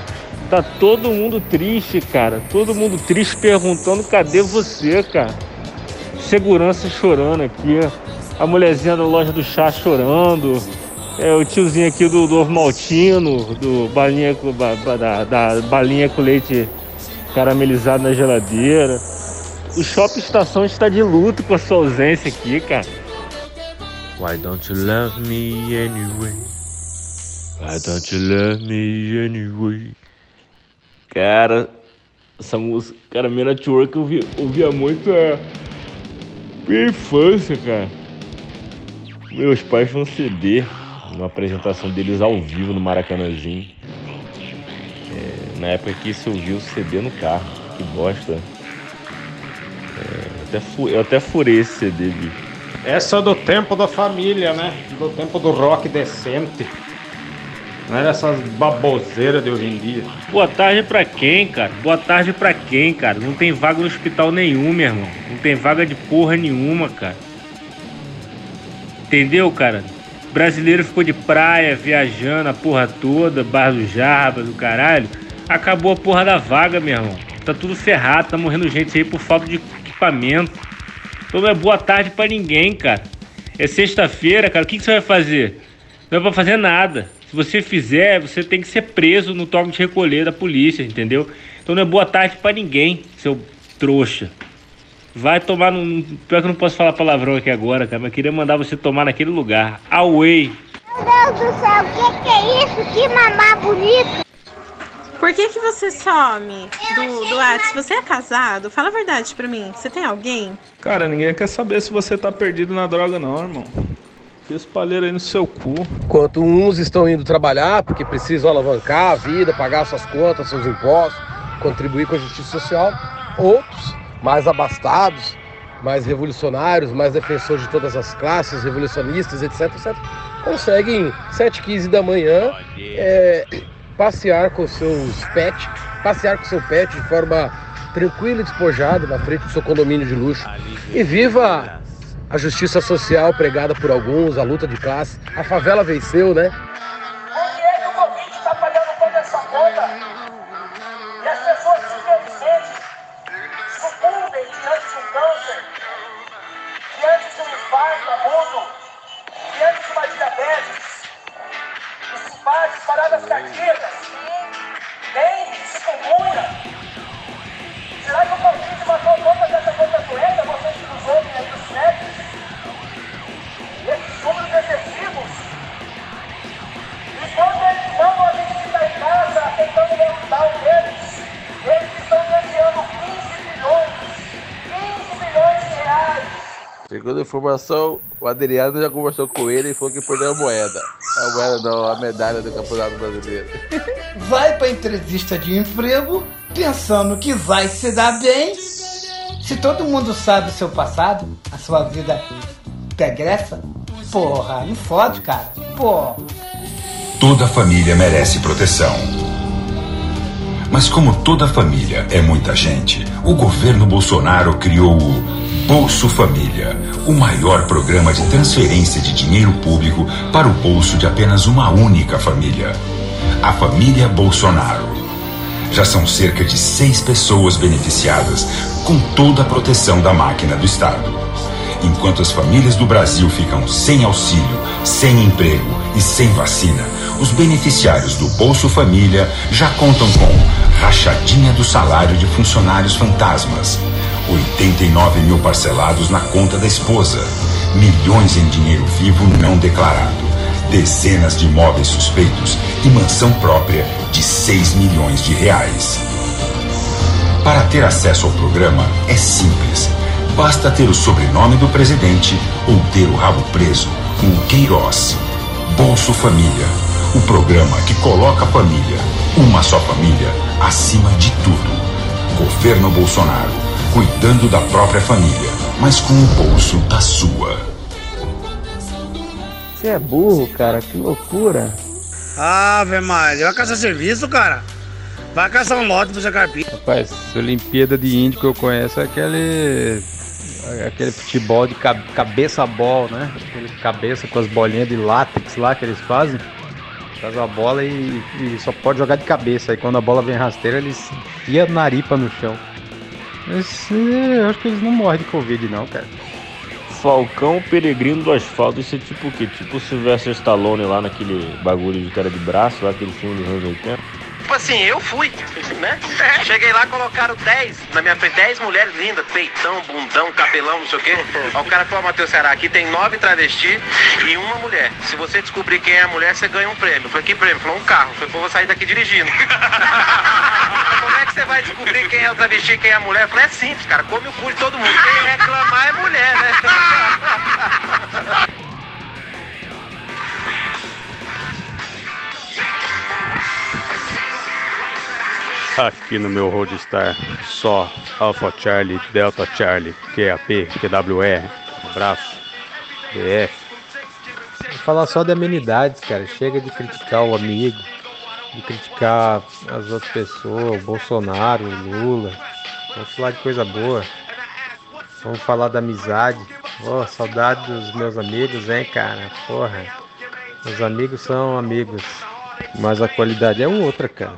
Tá todo mundo triste, cara. Todo mundo triste perguntando cadê você, cara. Segurança chorando aqui. A mulherzinha da loja do chá chorando. É, o tiozinho aqui do, do Maltino, do balinha, da, da balinha com leite caramelizado na geladeira. O Shopping Estação está de luto com a sua ausência aqui, cara. Why don't you love me anyway? Why don't you love me anyway? Cara, essa música, cara, minha network eu ouvia, ouvia muito a minha infância, cara. Meus pais vão CD uma apresentação deles ao vivo no Maracanãzinho. Na época que isso eu vi o CD no carro. Que bosta. É, até fu eu até furei esse CD, bicho. Essa é do tempo da família, né? Do tempo do rock decente. Não era essas baboseiras de hoje em dia. Boa tarde pra quem, cara? Boa tarde pra quem, cara? Não tem vaga no hospital nenhum, meu irmão. Não tem vaga de porra nenhuma, cara. Entendeu, cara? brasileiro ficou de praia, viajando a porra toda, bar do Jarbas, do caralho. Acabou a porra da vaga, meu irmão. Tá tudo ferrado, tá morrendo gente aí por falta de equipamento. Então não é boa tarde para ninguém, cara. É sexta-feira, cara. O que, que você vai fazer? Não é pra fazer nada. Se você fizer, você tem que ser preso no toque de recolher da polícia, entendeu? Então não é boa tarde para ninguém, seu trouxa. Vai tomar no. Pior que eu não posso falar palavrão aqui agora, cara, mas queria mandar você tomar naquele lugar. Away. Meu Deus do céu, o que, que é isso? Que mamá bonito! Por que, que você some do, do WhatsApp? Você é casado? Fala a verdade pra mim. Você tem alguém? Cara, ninguém quer saber se você tá perdido na droga, não, irmão. Que espalheiro aí no seu cu. Enquanto uns estão indo trabalhar porque precisam alavancar a vida, pagar suas contas, seus impostos, contribuir com a justiça social, outros mais abastados, mais revolucionários, mais defensores de todas as classes, revolucionistas, etc, etc, conseguem 7h15 da manhã é, passear com seus pets, passear com seu pet de forma tranquila e despojada na frente do seu condomínio de luxo. E viva a justiça social pregada por alguns, a luta de classe. A favela venceu, né? Segundo a informação, o Adriano já conversou com ele e falou que perdeu a moeda. A moeda não, a medalha do Campeonato Brasileiro. Vai pra entrevista de emprego pensando que vai se dar bem. Se todo mundo sabe o seu passado, a sua vida pregressa, porra, não fode, cara. Porra. Toda família merece proteção. Mas como toda família é muita gente, o governo Bolsonaro criou o Bolso Família, o maior programa de transferência de dinheiro público para o bolso de apenas uma única família, a família Bolsonaro. Já são cerca de seis pessoas beneficiadas com toda a proteção da máquina do Estado. Enquanto as famílias do Brasil ficam sem auxílio, sem emprego e sem vacina, os beneficiários do Bolso Família já contam com rachadinha do salário de funcionários fantasmas, 89 mil parcelados na conta da esposa, milhões em dinheiro vivo não declarado, dezenas de imóveis suspeitos e mansão própria de 6 milhões de reais. Para ter acesso ao programa é simples. Basta ter o sobrenome do presidente ou ter o rabo preso com o Queiroz. Bolso Família. O programa que coloca a família, uma só família, acima de tudo. Governo Bolsonaro. Cuidando da própria família, mas com o bolso da sua. Você é burro, cara, que loucura. Ave Maria, vai caçar serviço, cara? Vai caçar um lote pro Zé Carpinho. Rapaz, Olimpíada de Índio que eu conheço é aquele. aquele futebol de ca- cabeça a bola, né? Aquele cabeça com as bolinhas de látex lá que eles fazem. Faz a bola e, e só pode jogar de cabeça. Aí quando a bola vem rasteira, eles enfia a naripa no chão. É, eu acho que eles não morrem de Covid não, cara. Falcão Peregrino do Asfalto, isso é tipo o quê? Tipo o Sylvester Stallone lá naquele bagulho de cara de braço, lá aquele filme dos anos 80. Tipo assim, eu fui, né? Cheguei lá, colocaram 10 na minha frente, 10 mulheres lindas, peitão, bundão, cabelão, não sei o quê. Aí o cara falou, Matheus Ceará, aqui tem nove travestis e uma mulher. Se você descobrir quem é a mulher, você ganha um prêmio. Eu falei, que prêmio? Falou, um carro. Eu falei, pô, vou sair daqui dirigindo. Como é que você vai descobrir quem é o travesti e quem é a mulher? Eu falei, é simples, cara, come o cu de todo mundo. Quem reclamar é mulher, né? Aqui no meu Roadstar, só Alpha Charlie, Delta Charlie, QAP, QWR, abraço, BF. Vou falar só de amenidades, cara. Chega de criticar o amigo, de criticar as outras pessoas, o Bolsonaro, o Lula. Vamos falar de coisa boa. Vamos falar da amizade. Oh, saudade dos meus amigos, hein, cara? Porra. Meus amigos são amigos. Mas a qualidade é outra, cara.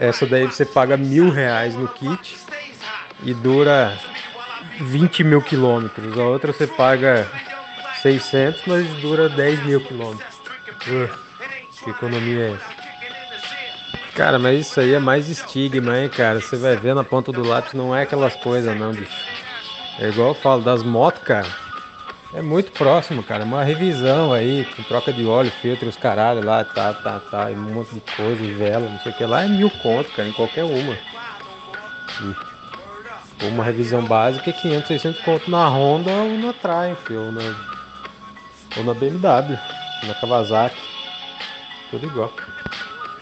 Essa daí você paga mil reais no kit e dura 20 mil quilômetros. A outra você paga 600, mas dura 10 mil quilômetros. Que economia é essa? Cara, mas isso aí é mais estigma, hein, cara? Você vai ver na ponta do lápis, não é aquelas coisas, não, bicho. É igual eu falo das motos, cara. É muito próximo, cara. Uma revisão aí, com troca de óleo, filtro, os caralho lá, tá, tá, tá, e um monte de coisa, e vela, não sei o que lá, é mil conto, cara, em qualquer uma. E uma revisão básica é 500, 600 conto na Honda ou na Triumph, ou na, ou na BMW, na Kawasaki, tudo igual.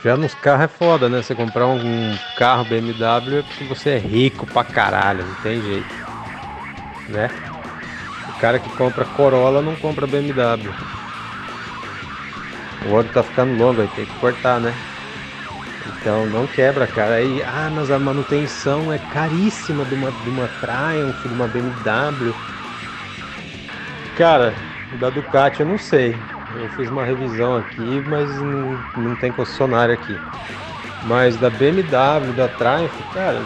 Já nos carros é foda, né? Você comprar um carro BMW é porque você é rico pra caralho, não tem jeito, né? Cara que compra Corolla não compra BMW. O áudio tá ficando longo, aí tem que cortar, né? Então não quebra, cara. Aí, ah, mas a manutenção é caríssima de uma, de uma Triumph, de uma BMW. Cara, da Ducati eu não sei. Eu fiz uma revisão aqui, mas não, não tem concessionária aqui. Mas da BMW, da Triumph, cara,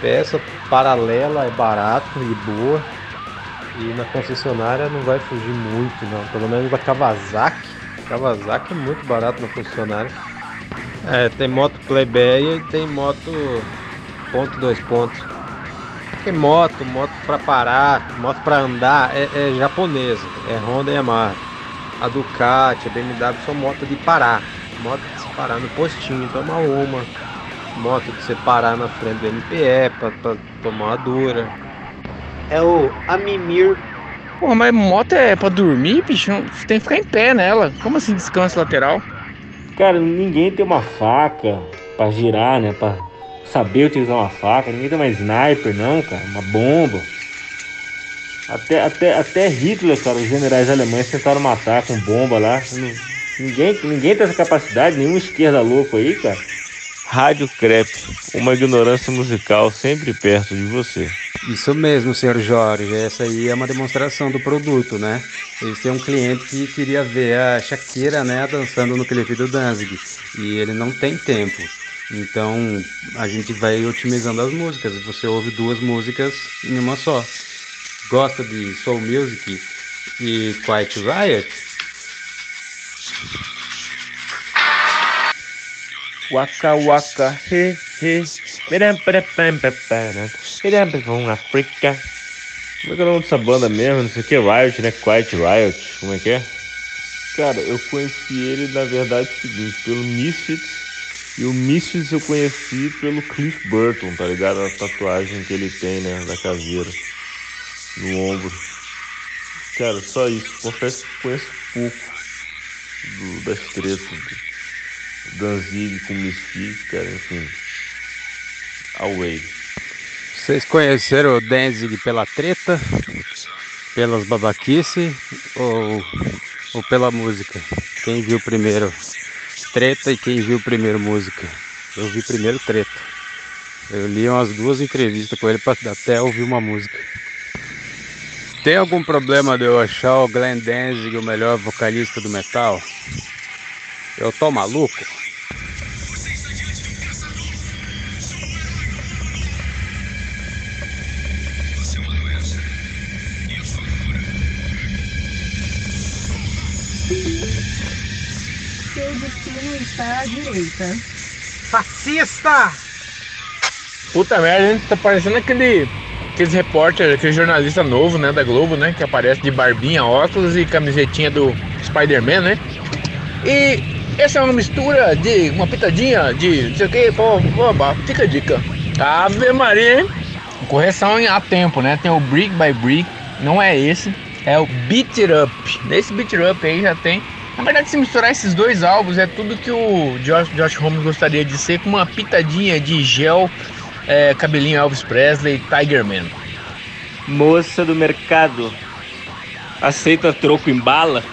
peça paralela é barato e boa. E na concessionária não vai fugir muito, não. Pelo menos da Kawasaki. Kawasaki é muito barato na concessionária. É, tem moto plebeia e tem moto ponto dois pontos. Tem moto, moto pra parar, moto pra andar, é, é japonesa, é Honda e Yamaha. A Ducati, a BMW são motos de parar, moto de se parar no postinho, tomar uma, moto de você parar na frente do MPE pra tomar uma dura. É o Amimir. Porra, mas moto é pra dormir, bicho? Tem que ficar em pé nela. Como assim descanso lateral? Cara, ninguém tem uma faca pra girar, né? Pra saber utilizar uma faca. Ninguém tem uma sniper, não, cara. Uma bomba. Até, até, até Hitler, cara, os generais alemães tentaram matar com bomba lá. Ninguém, ninguém tem essa capacidade, nenhum esquerda louco aí, cara. Rádio Crepe, uma ignorância musical sempre perto de você. Isso mesmo, senhor Jorge. Essa aí é uma demonstração do produto, né? Esse é um cliente que queria ver a Shakira, né, dançando no clipe do Danzig. E ele não tem tempo. Então a gente vai otimizando as músicas. Você ouve duas músicas em uma só. Gosta de Soul Music e Quiet Riot? Waka waka he he. Piram, Africa. Como é que é o nome dessa banda mesmo? Não sei o que, Riot, né? Quiet Riot. Como é que é? Cara, eu conheci ele, na verdade, é o seguinte, pelo Misfits. E o Misfits eu conheci pelo Cliff Burton, tá ligado? A tatuagem que ele tem, né? Da caveira. No ombro. Cara, só isso. Confesso que conheço pouco do, das tretas Danzig com cara, enfim. Away. Vocês conheceram o Danzig pela treta, pelas babaquice ou, ou pela música? Quem viu primeiro treta e quem viu primeiro música? Eu vi primeiro treta. Eu li umas duas entrevistas com ele para até ouvir uma música. Tem algum problema de eu achar o Glenn Danzig o melhor vocalista do metal? Eu tô maluco? Direita. Fascista! Puta merda, hein? Tá parecendo aquele. Aqueles repórter, aquele jornalista novo, né, da Globo, né? Que aparece de barbinha, óculos e camisetinha do Spider-Man, né? E essa é uma mistura de uma pitadinha de não sei o que, pô, pô, pô, fica a dica. Ave Maria, hein? Correção em a tempo, né? Tem o Brick by Brick, não é esse, é o Beat It Up. Nesse Beat It Up aí já tem. Na verdade, se misturar esses dois álbuns, é tudo que o Josh, Josh Holmes gostaria de ser, com uma pitadinha de gel, é, cabelinho Elvis Presley, Tiger Man. Moça do mercado. Aceita troco em bala?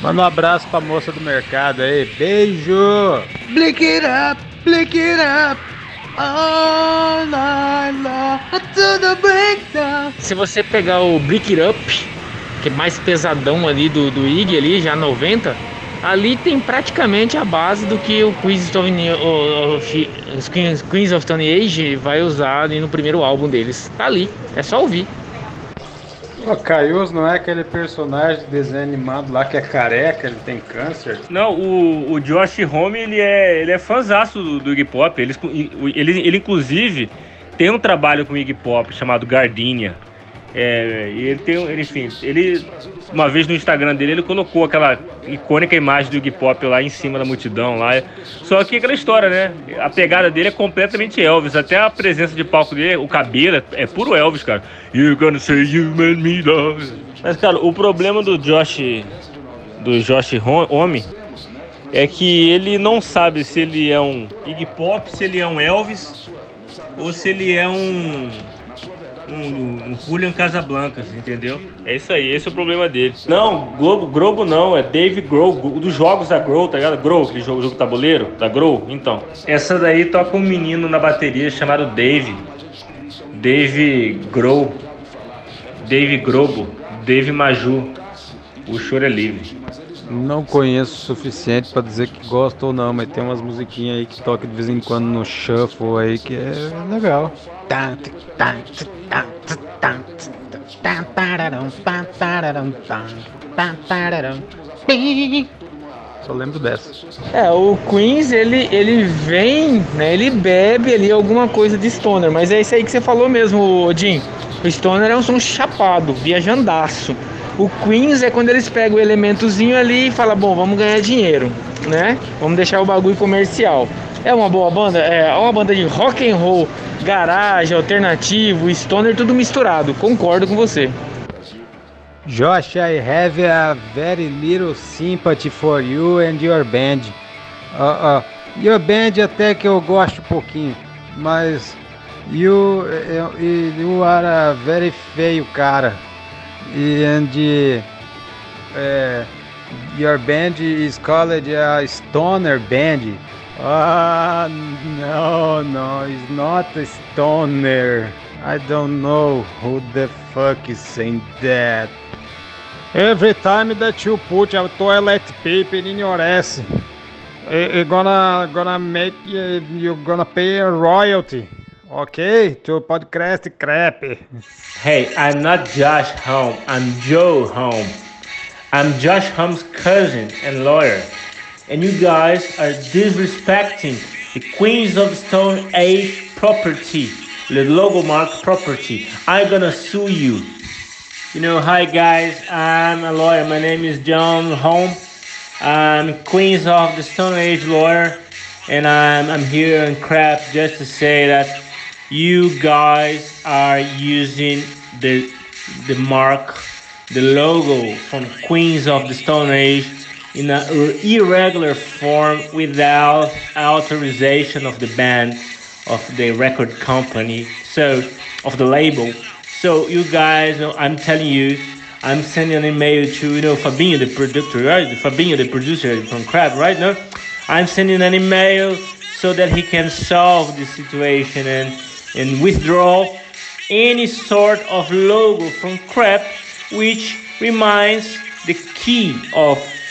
Manda um abraço pra moça do mercado aí. Beijo! Blick it up, blick it up. All night long, to the breakdown. Se você pegar o Brick It Up, que é mais pesadão ali do, do Iggy ali, já 90, ali tem praticamente a base do que o Queens of, Stone- o- o- fi- os Queens, Queens of Stone Age vai usar ali no primeiro álbum deles. Tá ali, é só ouvir. O Caius não é aquele personagem de desenho animado lá que é careca, ele tem câncer? Não, o, o Josh Homme, ele é, ele é fãzaço do, do Iggy Pop. Ele, ele, ele, inclusive, tem um trabalho com o Iggy Pop chamado Gardenia. É, e ele tem, ele, enfim, ele, uma vez no Instagram dele, ele colocou aquela icônica imagem do Iggy Pop lá em cima da multidão lá. Só que aquela história, né? A pegada dele é completamente Elvis. Até a presença de palco dele, o cabelo é, puro Elvis, cara. You're gonna say you made me love. Mas, cara, o problema do Josh, do Josh Ho- Homme, é que ele não sabe se ele é um Iggy Pop, se ele é um Elvis, ou se ele é um um, um Julian Casablancas, entendeu? É isso aí, esse é o problema dele. Não, Globo, Globo não, é Dave Grohl, dos jogos da Grohl, tá ligado? Grohl, aquele jogo, jogo tabuleiro, da Grohl, então. Essa daí toca um menino na bateria chamado Dave. Dave Grohl. Dave Grobo. Dave Maju. O choro é livre. Não conheço o suficiente pra dizer que gosto ou não, mas tem umas musiquinhas aí que toca de vez em quando no shuffle aí que é legal. Só lembro dessa. É, o Queens, ele, ele vem, né, ele bebe ali alguma coisa de Stoner, mas é isso aí que você falou mesmo, Odin. O Stoner é um som chapado, viajandaço. O Queens é quando eles pegam o elementozinho ali e falam, bom, vamos ganhar dinheiro, né? Vamos deixar o bagulho comercial. É uma boa banda? É uma banda de rock and roll, garagem, alternativo, stoner, tudo misturado. Concordo com você. Josh, I have a very little sympathy for you and your band. Uh, uh, your band até que eu gosto um pouquinho, mas you, you, you are a very feio cara. And uh, your band is called a stoner band. Ah, no, no, it's not a stoner. I don't know who the fuck is saying that. Every time that you put a toilet paper in your ass, eh, gonna gonna make uh, you gonna pay a royalty, okay? To podcast crap. Hey, I'm not Josh Home. I'm Joe Home. I'm Josh Home's cousin and lawyer. And you guys are disrespecting the Queens of the Stone Age property, the logo mark property. I'm gonna sue you. You know, hi guys, I'm a lawyer. My name is John Home. I'm Queens of the Stone Age lawyer, and I'm, I'm here in crap just to say that you guys are using the the mark, the logo from Queens of the Stone Age in an irregular form without authorization of the band, of the record company, so of the label. So you guys, I'm telling you, I'm sending an email to you know Fabinho, the producer, right? Fabinho, the producer from Crab, right now. I'm sending an email so that he can solve the situation and and withdraw any sort of logo from Crab, which reminds the key of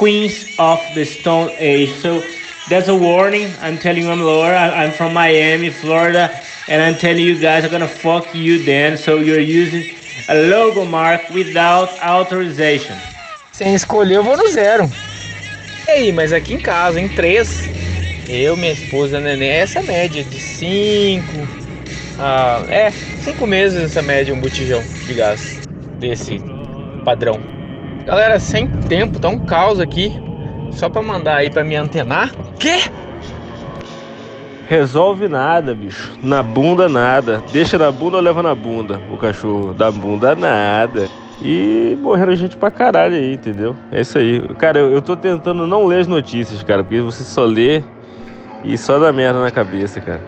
Queens of the Stone Age. So that's a warning. I'm telling you, I'm Laura. I'm from Miami, Florida, and I'm telling you guys, I'm gonna fuck you then. So you're using a logo mark without authorization. Sem escolher, eu vou no zero. E aí, mas aqui em casa, em três, eu, minha esposa, neném, essa média de cinco. Ah, é, cinco meses essa média, um botijão de gás desse padrão. Galera, sem tempo, tá um caos aqui. Só pra mandar aí pra me antenar. Quê? Resolve nada, bicho. Na bunda, nada. Deixa na bunda ou leva na bunda o cachorro? Da bunda, nada. E morreram gente pra caralho aí, entendeu? É isso aí. Cara, eu, eu tô tentando não ler as notícias, cara, porque você só lê e só dá merda na cabeça, cara.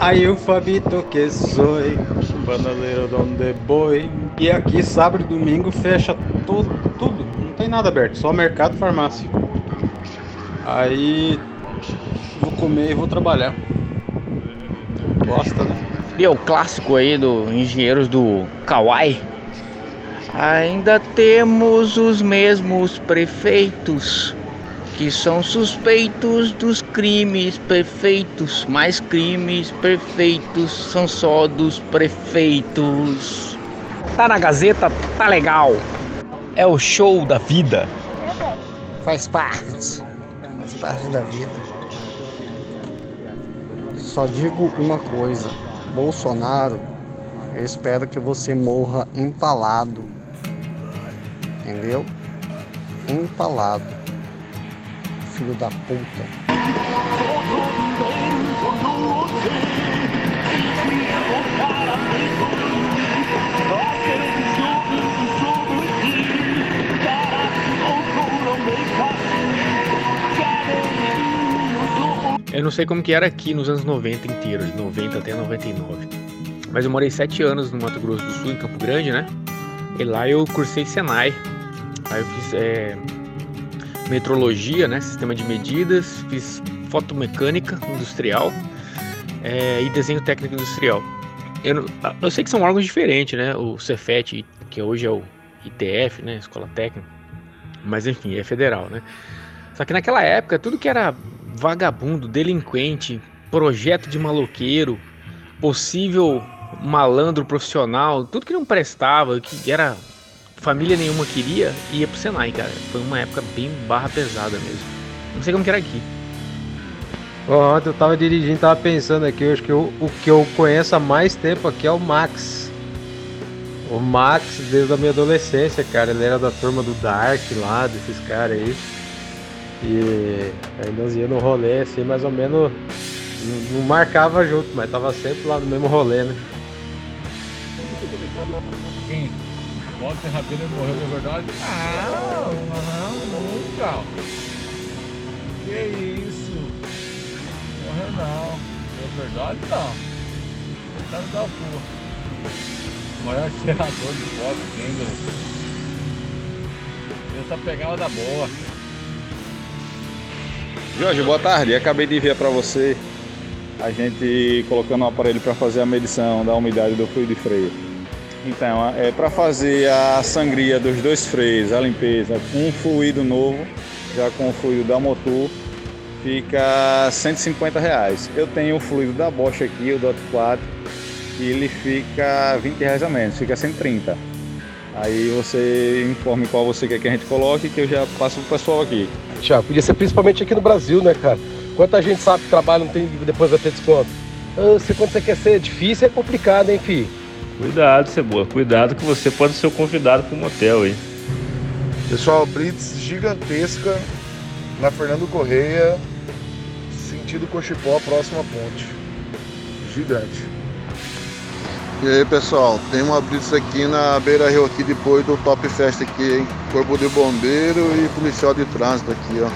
Aí o Fabito que sou, banaleiro donde boi. E aqui sábado e domingo fecha tudo, tudo. Não tem nada aberto, só mercado e farmácia. Aí vou comer e vou trabalhar. Gosta, né? E é o clássico aí do Engenheiros do Kawaii. Ainda temos os mesmos prefeitos que são suspeitos dos crimes perfeitos, mas crimes perfeitos são só dos prefeitos. Tá na Gazeta, tá legal. É o show da vida. Faz parte. Faz parte da vida. Só digo uma coisa. Bolsonaro, eu espero que você morra empalado. Entendeu? Empalado. Filho da puta. Eu não sei como que era aqui nos anos 90 inteiro, de 90 até 99. Mas eu morei sete anos no Mato Grosso do Sul, em Campo Grande, né? E lá eu cursei Senai. Aí eu fiz é, metrologia, né? Sistema de medidas, fiz fotomecânica industrial é, e desenho técnico industrial. Eu, eu sei que são órgãos diferentes, né? O Cefet, que hoje é o ITF, né? Escola Técnica. Mas enfim, é federal, né? Só que naquela época, tudo que era vagabundo, delinquente, projeto de maloqueiro, possível malandro profissional, tudo que não prestava, que era família nenhuma queria, ia pro Senai, cara. Foi uma época bem barra pesada mesmo. Não sei como que era aqui. Ó, Ontem eu tava dirigindo, tava pensando aqui, eu acho que eu- o que eu conheço há mais tempo aqui é o Max. O Max, desde a minha adolescência, cara, ele era da turma do Dark lá, desses caras aí. E nós ia no rolê, assim, mais ou menos, não, não marcava junto, mas tava sempre lá no mesmo rolê, né? Quem? Walter Rabelo morreu de verdade? Não, não, nunca. Que isso? Morreu não. De verdade não. Tá da porra. O maior cheirador de foto ainda. Essa pegada da boa. Jorge, boa tarde. Acabei de enviar para você a gente colocando um aparelho para fazer a medição da umidade do fluido de freio. Então, é para fazer a sangria dos dois freios, a limpeza com um fluido novo, já com o fluido da motor, fica 150 reais. Eu tenho o fluido da Bosch aqui, o Dot 4, e ele fica 20 reais a menos, fica 130. Aí você informe qual você quer que a gente coloque, que eu já passo pro pessoal aqui. Tiago, podia ser principalmente aqui no Brasil, né, cara? Quanta gente sabe que trabalha não tem depois vai ter desconto. Ah, se quando você quer ser difícil, é complicado, hein, fi? Cuidado, Cebola. Cuidado que você pode ser o convidado para um motel aí. Pessoal, Blitz gigantesca na Fernando Correia, sentido Cochipó, próxima ponte. Gigante. E aí pessoal, tem uma blitz aqui na Beira Rio aqui depois do Top Fest aqui, hein? Corpo de bombeiro e policial de trânsito aqui, ó.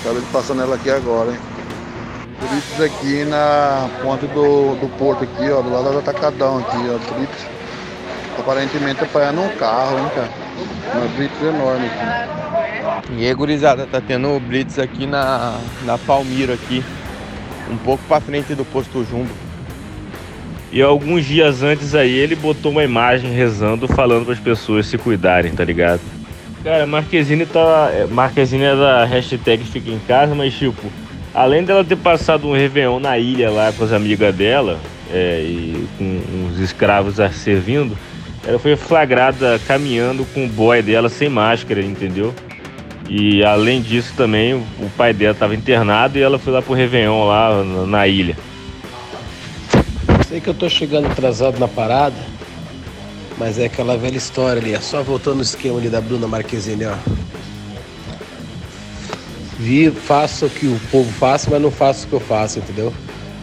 Acabei de passar nela aqui agora, hein? Blitz aqui na ponte do, do porto aqui, ó, do lado do atacadão aqui, ó. Blitz aparentemente apanhando um carro, hein, cara? Uma blitz enorme aqui. E aí, gurizada, tá tendo o Blitz aqui na, na Palmira aqui. Um pouco pra frente do posto Jumbo. E alguns dias antes aí ele botou uma imagem rezando, falando para as pessoas se cuidarem, tá ligado? Cara, Marquezine tá. é, Marquezine é da hashtag Fica em Casa, mas tipo, além dela ter passado um Réveillon na ilha lá com as amigas dela, é, e com uns escravos a servindo, ela foi flagrada caminhando com o boy dela sem máscara, entendeu? E além disso também, o pai dela estava internado e ela foi lá pro Réveillon lá na, ilha. Sei que eu tô chegando atrasado na parada, mas é aquela velha história ali, é só voltando no esquema ali da Bruna Marquezine, ó. Vi, faço o que o povo faz, mas não faço o que eu faço, entendeu?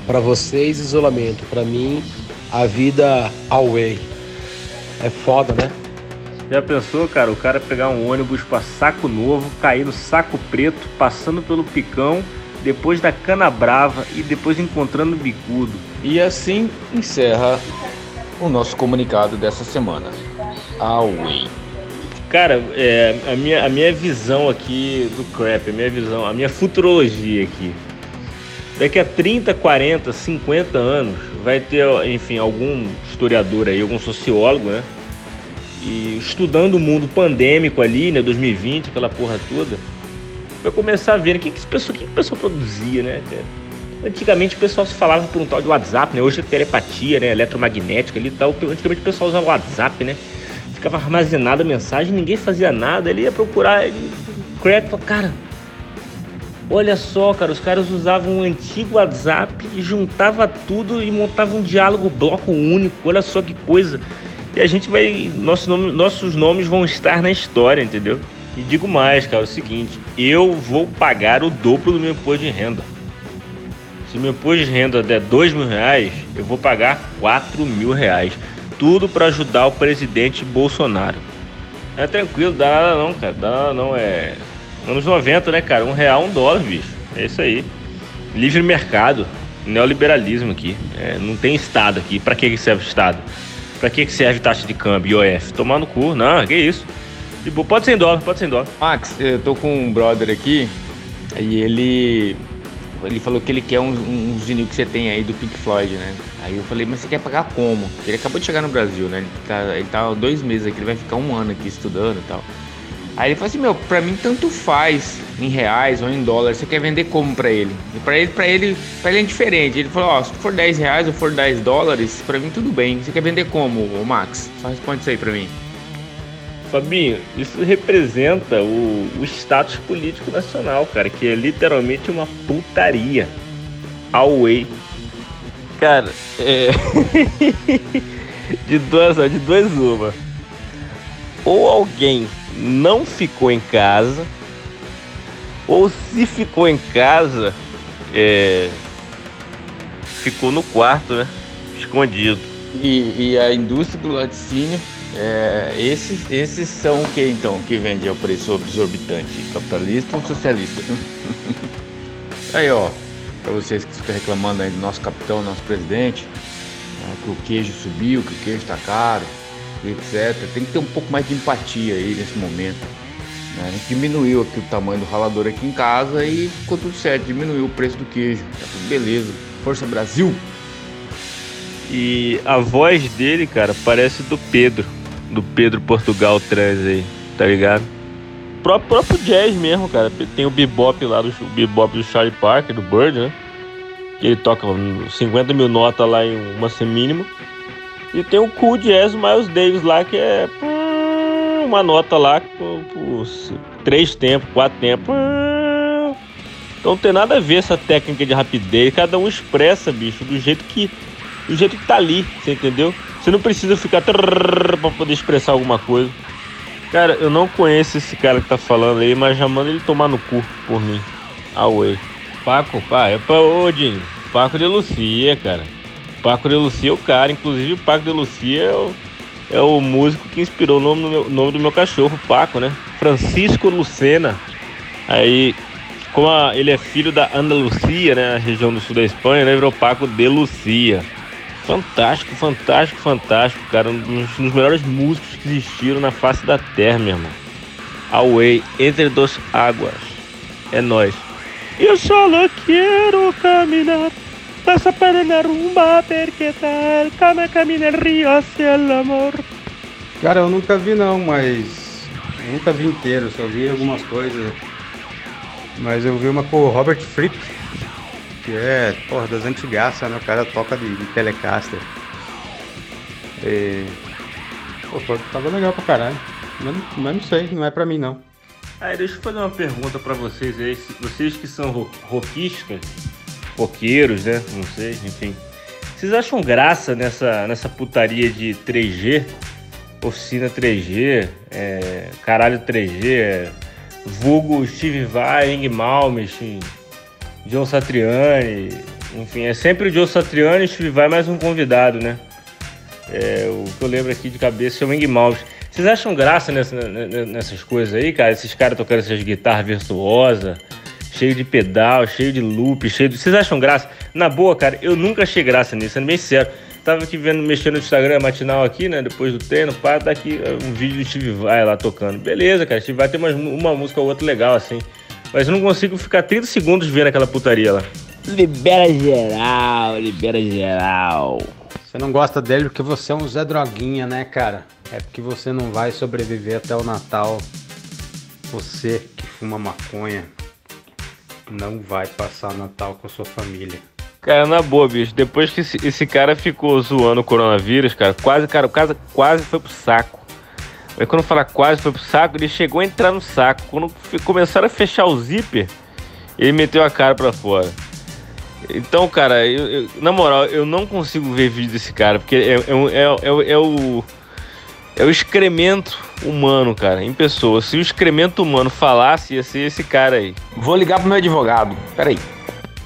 Pra vocês, isolamento. Pra mim, a vida away. É foda, né? Já pensou, cara, o cara pegar um ônibus pra saco novo, cair no saco preto, passando pelo picão, depois da cana brava e depois encontrando o bicudo. E assim encerra o nosso comunicado dessa semana. Away. Cara, é, a, minha, a minha visão aqui do crap, a minha visão, a minha futurologia aqui. Daqui a 30, 40, 50 anos, vai ter, enfim, algum historiador aí, algum sociólogo, né? E estudando o mundo pandêmico ali, né? 2020, aquela porra toda, vai começar a ver o que, que, esse pessoal, o que, que o pessoal produzia, né? Antigamente o pessoal se falava por um tal de WhatsApp, né? Hoje é telepatia, né? Eletromagnética ali e tal. Antigamente o pessoal usava WhatsApp, né? Ficava armazenada a mensagem, ninguém fazia nada. Ele ia procurar, ele... crap, cara. Olha só, cara, os caras usavam um antigo WhatsApp e juntava tudo e montava um diálogo bloco único. Olha só que coisa. E a gente vai. Nosso nome, nossos nomes vão estar na história, entendeu? E digo mais, cara, é o seguinte: eu vou pagar o dobro do meu imposto de renda. Se meu imposto de renda der dois mil reais, eu vou pagar quatro mil reais. Tudo para ajudar o presidente Bolsonaro. É tranquilo, dá nada não, cara. Dá nada não. É. Anos 90, né, cara? Um real, um dólar, bicho. É isso aí. Livre mercado. Neoliberalismo aqui. É, não tem Estado aqui. Pra que serve Estado? Pra que serve taxa de câmbio, IOF? Tomar no cu. Não, que isso. Pode ser em dólar, pode ser em dólar. Max, eu tô com um brother aqui e ele ele falou que ele quer uns, uns vinil que você tem aí do Pink Floyd, né? Aí eu falei, mas você quer pagar como? Ele acabou de chegar no Brasil, né? Ele tá, ele tá dois meses aqui, ele vai ficar um ano aqui estudando e tal. Aí ele falou assim, meu, pra mim tanto faz em reais ou em dólares, você quer vender como pra ele? E pra ele, pra ele, pra ele é indiferente. Ele falou, ó, se for 10 reais ou for 10 dólares, pra mim tudo bem. Você quer vender como, Max? Só responde isso aí pra mim. Fabinho, isso representa o, o status político nacional, cara, que é literalmente uma putaria. Away. Cara, é. de duas, de duas uma. Ou alguém não ficou em casa, ou se ficou em casa, é, ficou no quarto, né? Escondido. E, e a indústria do laticínio, é, esses, esses são o que então que vende ao preço exorbitante? Capitalista ou socialista? aí ó, para vocês que ficam reclamando aí do nosso capitão, nosso presidente, né, que o queijo subiu, que o queijo está caro, etc. Tem que ter um pouco mais de empatia aí nesse momento. Né? A gente diminuiu aqui o tamanho do ralador aqui em casa e ficou tudo certo, diminuiu o preço do queijo. Tá tudo beleza. Força Brasil! E a voz dele, cara, parece do Pedro. Do Pedro Portugal Trans aí, tá ligado? próprio, próprio jazz mesmo, cara. Tem o bebop lá, do, o bebop do Charlie Parker, do Bird, né? Que ele toca 50 mil notas lá em uma semínima. E tem o cool jazz Miles Davis lá, que é uma nota lá por, por três tempos, quatro tempos. Então não tem nada a ver essa técnica de rapidez. Cada um expressa, bicho, do jeito que, do jeito que tá ali, você entendeu? Você não precisa ficar para poder expressar alguma coisa. Cara, eu não conheço esse cara que tá falando aí, mas já manda ele tomar no cu por mim. Away. Paco, pá, é pra Odin. Paco de Lucia, cara. Paco de Lucia é o cara. Inclusive, o Paco de Lucia é o, é o músico que inspirou o nome do, meu, nome do meu cachorro, Paco, né? Francisco Lucena. Aí, como a, ele é filho da Andalucia, né? A região do sul da Espanha, né? Virou Paco de Lucia. Fantástico, fantástico, fantástico, cara. Um dos, um dos melhores músicos que existiram na face da terra, meu irmão. Away, entre duas águas. É nós. Eu só quero caminhar. Passa para na rumba porque tal. Cama camina rio hacia amor. Cara, eu nunca vi não, mas. Eu nunca vi inteiro, só vi algumas coisas. Mas eu vi uma com o Robert Fripp que é, porra, das antigaças, né? O cara toca de, de Telecaster. E... Pô, tava legal pra caralho. Mas, mas, não sei, não é pra mim não. Aí, deixa eu fazer uma pergunta pra vocês aí. Vocês que são roquistas, roqueiros, né? Não sei, enfim. Vocês acham graça nessa, nessa putaria de 3G? Oficina 3G, é, caralho 3G, é, vulgo Steve Vai, Ing Malmsteen, John Satriani, enfim, é sempre o John Satriani e vai mais um convidado, né? É, o que eu lembro aqui de cabeça é o Ing Mouse. Vocês acham graça nessa, nessas coisas aí, cara? Esses caras tocando essas guitarras virtuosas, cheio de pedal, cheio de loop, cheio de. Vocês acham graça? Na boa, cara, eu nunca achei graça nisso, sendo bem sério. Tava aqui vendo, mexendo no Instagram matinal aqui, né? Depois do treino, pá, tá aqui um vídeo do Steve Vai lá tocando. Beleza, cara, Steve Vai tem uma, uma música ou outra legal, assim. Mas eu não consigo ficar 30 segundos vendo aquela putaria lá. Libera geral, libera geral. Você não gosta dele porque você é um Zé Droguinha, né, cara? É porque você não vai sobreviver até o Natal. Você que fuma maconha não vai passar Natal com a sua família. Cara, na boa, bicho. Depois que esse, esse cara ficou zoando o coronavírus, cara, quase, cara, o caso quase foi pro saco. Aí quando fala quase foi pro saco, ele chegou a entrar no saco. Quando começaram a fechar o zíper, ele meteu a cara para fora. Então, cara, eu, eu, na moral, eu não consigo ver vídeo desse cara, porque é, é, é, é, o. É o excremento humano, cara, em pessoa. Se o excremento humano falasse, ia ser esse cara aí. Vou ligar pro meu advogado. Peraí.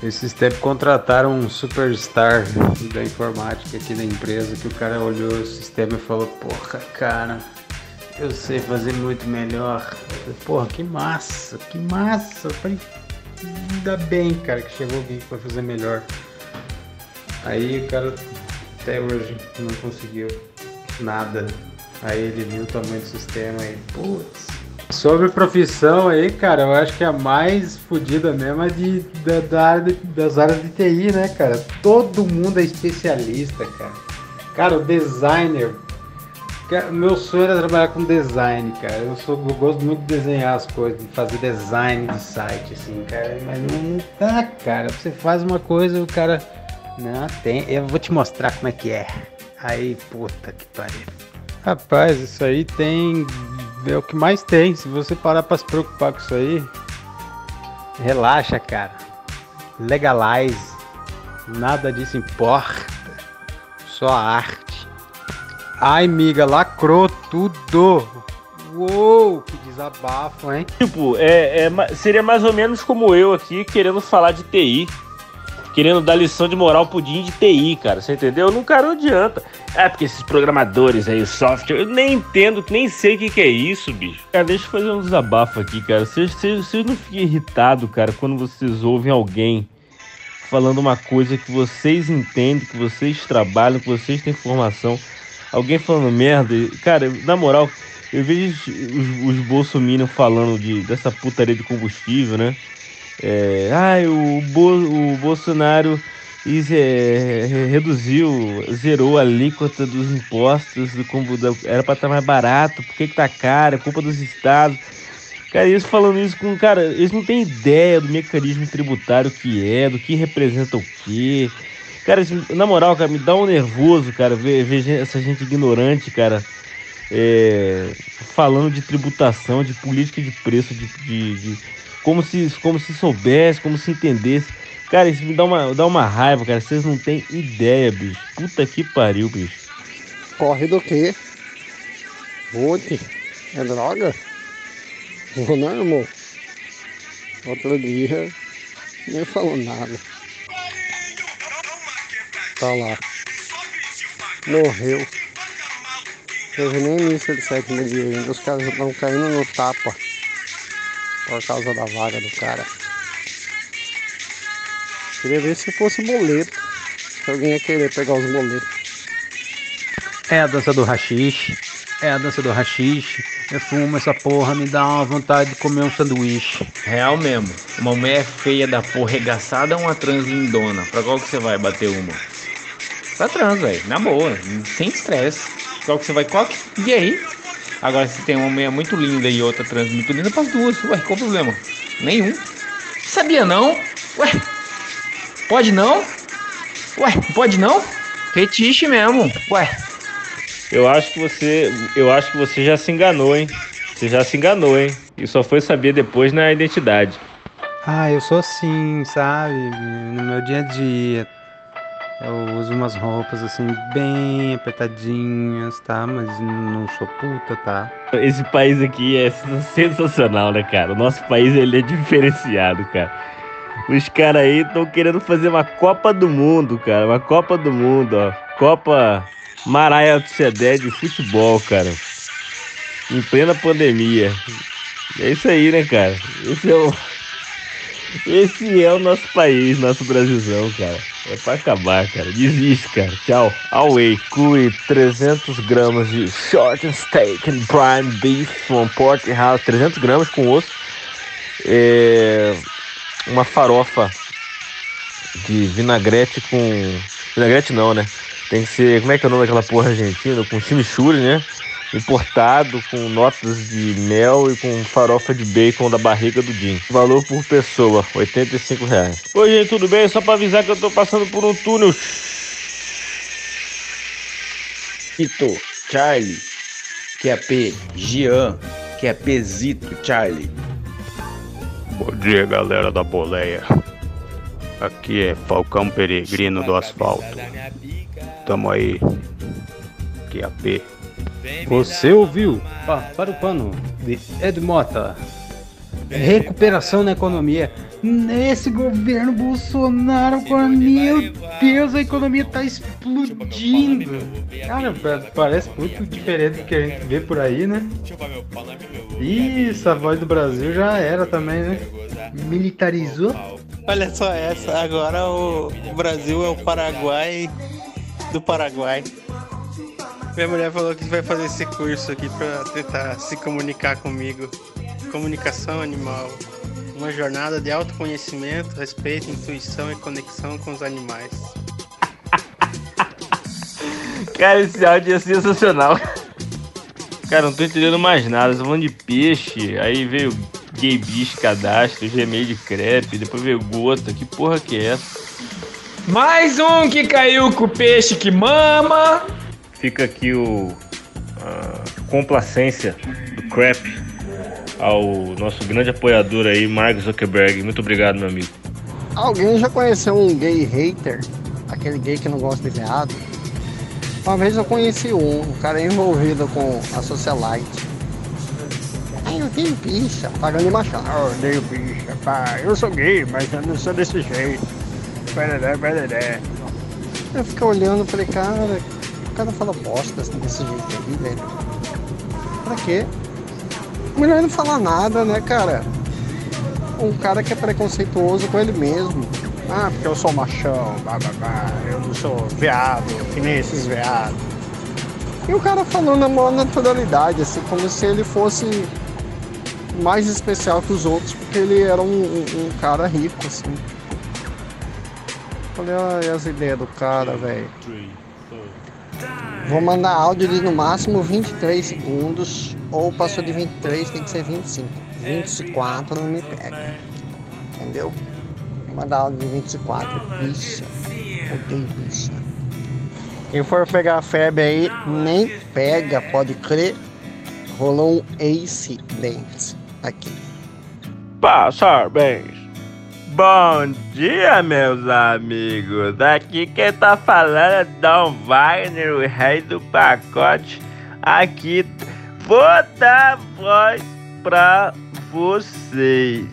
Esses tempos contrataram um superstar da informática aqui da empresa que o cara olhou o sistema e falou: Porra, cara, eu sei fazer muito melhor. Porra, que massa, que massa. falei, ainda bem, cara, que chegou alguém que fazer melhor. Aí o cara até hoje não conseguiu nada. Aí ele viu o tamanho do sistema e, putz. Sobre profissão aí, cara, eu acho que a mais fodida mesmo é de, da, da área das áreas de TI, né, cara? Todo mundo é especialista, cara. Cara, o designer, meu sonho era trabalhar com design, cara. Eu, sou, eu gosto muito de desenhar as coisas, de fazer design de site, assim, cara. Mas não dá, cara. Você faz uma coisa, o cara. Não, tem. Eu vou te mostrar como é que é. Aí, puta que pariu. Rapaz, isso aí tem. É o que mais tem. Se você parar pra se preocupar com isso aí, relaxa, cara. Legalize. Nada disso importa. Só arte. Ai, miga, lacrou tudo. Uou, que desabafo, hein? Tipo, é, é, seria mais ou menos como eu aqui querendo falar de TI. Querendo dar lição de moral pro Din de TI, cara. Você entendeu? Não, cara, não adianta. É porque esses programadores aí, o software, eu nem entendo, nem sei o que, que é isso, bicho. Cara, deixa eu fazer um desabafo aqui, cara. Vocês, vocês, vocês não fiquem irritados, cara, quando vocês ouvem alguém falando uma coisa que vocês entendem, que vocês trabalham, que vocês têm formação alguém falando merda. Cara, na moral, eu vejo os, os bolsominions falando de, dessa putaria de combustível, né? É, ah, o, Bo, o Bolsonaro is, é, reduziu, zerou a alíquota dos impostos do combustível. Era para estar mais barato, por que, que tá caro? É culpa dos estados. Cara, eles falando isso com. Cara, eles não têm ideia do mecanismo tributário que é, do que representa o quê. Cara, na moral, cara, me dá um nervoso, cara, ver, ver essa gente ignorante, cara, é, falando de tributação, de política de preço, de, de, de, como, se, como se soubesse, como se entendesse. Cara, isso me dá uma, dá uma raiva, cara. Vocês não têm ideia, bicho. Puta que pariu, bicho. Corre do quê? Bote? É droga? Não, irmão. Outro dia nem falou nada. Tá lá. Morreu. Teve nem missa de sétimo dia ainda. Os caras estão caindo no tapa. Por causa da vaga do cara. Queria ver se fosse boleto. Se alguém ia querer pegar os boletos. É a dança do rachixe. É a dança do rachixe. Eu fumo essa porra, me dá uma vontade de comer um sanduíche. Real mesmo. Uma mulher feia da porra regaçada ou uma trans lindona? Pra qual que você vai bater uma? Pra trans, velho. Na boa. Sem estresse. Qual que você vai? Qual que... E aí? Agora, se tem uma mulher muito linda e outra trans muito linda, para as duas. Ué, qual o problema? Nenhum. Sabia não? Ué, pode não? Ué, pode não? Fetiche mesmo. Ué. Eu acho que você. Eu acho que você já se enganou, hein? Você já se enganou, hein? E só foi saber depois na identidade. Ah, eu sou assim, sabe? No meu dia a dia. Eu uso umas roupas assim, bem apertadinhas, tá? Mas não sou puta, tá? Esse país aqui é sensacional, né, cara? O nosso país ele é diferenciado, cara. Os caras aí estão querendo fazer uma Copa do Mundo, cara. Uma Copa do Mundo, ó. Copa Maraia Sedé de futebol, cara. Em plena pandemia. É isso aí, né, cara? Esse é o. Esse é o nosso país, nosso Brasilzão, cara. É pra acabar, cara. Desiste, cara. Tchau. Away. Cui 300 gramas de short steak and prime beef from Porterhouse. 300 gramas com osso. É... Uma farofa de vinagrete com... Vinagrete não, né? Tem que ser... Como é que é o nome daquela porra argentina? Com chimichurri, né? Importado com notas de mel e com farofa de bacon da barriga do Jim. Valor por pessoa, 85 reais. Oi, gente, tudo bem? Só pra avisar que eu tô passando por um túnel. Ito, Charlie, que é P, Jean, que é Pzito, Charlie. Bom dia, galera da boleia. Aqui é Falcão Peregrino do Asfalto. Tamo aí. Que é P. Você ouviu? Pa- para o pano de Ed Mota. Recuperação na economia. Nesse governo Bolsonaro, agora, meu Deus, a economia tá explodindo. Cara, pa- parece muito diferente do que a gente vê por aí, né? Isso, a voz do Brasil já era também, né? Militarizou. Olha só essa, agora o Brasil é o Paraguai do Paraguai. Minha mulher falou que vai fazer esse curso aqui pra tentar se comunicar comigo. Comunicação animal. Uma jornada de autoconhecimento, respeito, intuição e conexão com os animais. Cara, esse áudio é sensacional. Cara, não tô entendendo mais nada. Tô falando de peixe. Aí veio gay bicho cadastro, Gmail de crepe, depois veio gota. Que porra que é essa? Mais um que caiu com o peixe que mama. Fica aqui o a complacência do Crap ao nosso grande apoiador aí, Mark Zuckerberg. Muito obrigado, meu amigo. Alguém já conheceu um gay hater? Aquele gay que não gosta de viado? Uma vez eu conheci um, um cara envolvido com a socialite. Ai, eu tenho bicha, pagando de machão. Eu odeio bicha, pá. Eu sou gay, mas eu não sou desse jeito. Pereré, pereré. Eu fiquei olhando e falei, cara, cara fala bosta assim, desse jeito aí, velho. Pra quê? Melhor não falar nada, né, cara? Um cara que é preconceituoso com ele mesmo. Ah, porque eu sou machão, blá blá blá. Eu não sou veado, que nem esses veados. E o cara falando na maior naturalidade, assim, como se ele fosse mais especial que os outros, porque ele era um, um- um cara rico, assim. Olha as ideias do cara, velho. Vou mandar áudio de no máximo 23 segundos, ou passou de 23 tem que ser 25. 24 não me pega. Entendeu? Mandar áudio de 24, bicha. Odeio bicha. Quem for pegar a febre aí, nem pega, pode crer. Rolou um acidente aqui. Parabéns. Bom dia, meus amigos. Aqui quem tá falando é Dom Wagner, o rei do pacote. Aqui vou dar voz pra vocês.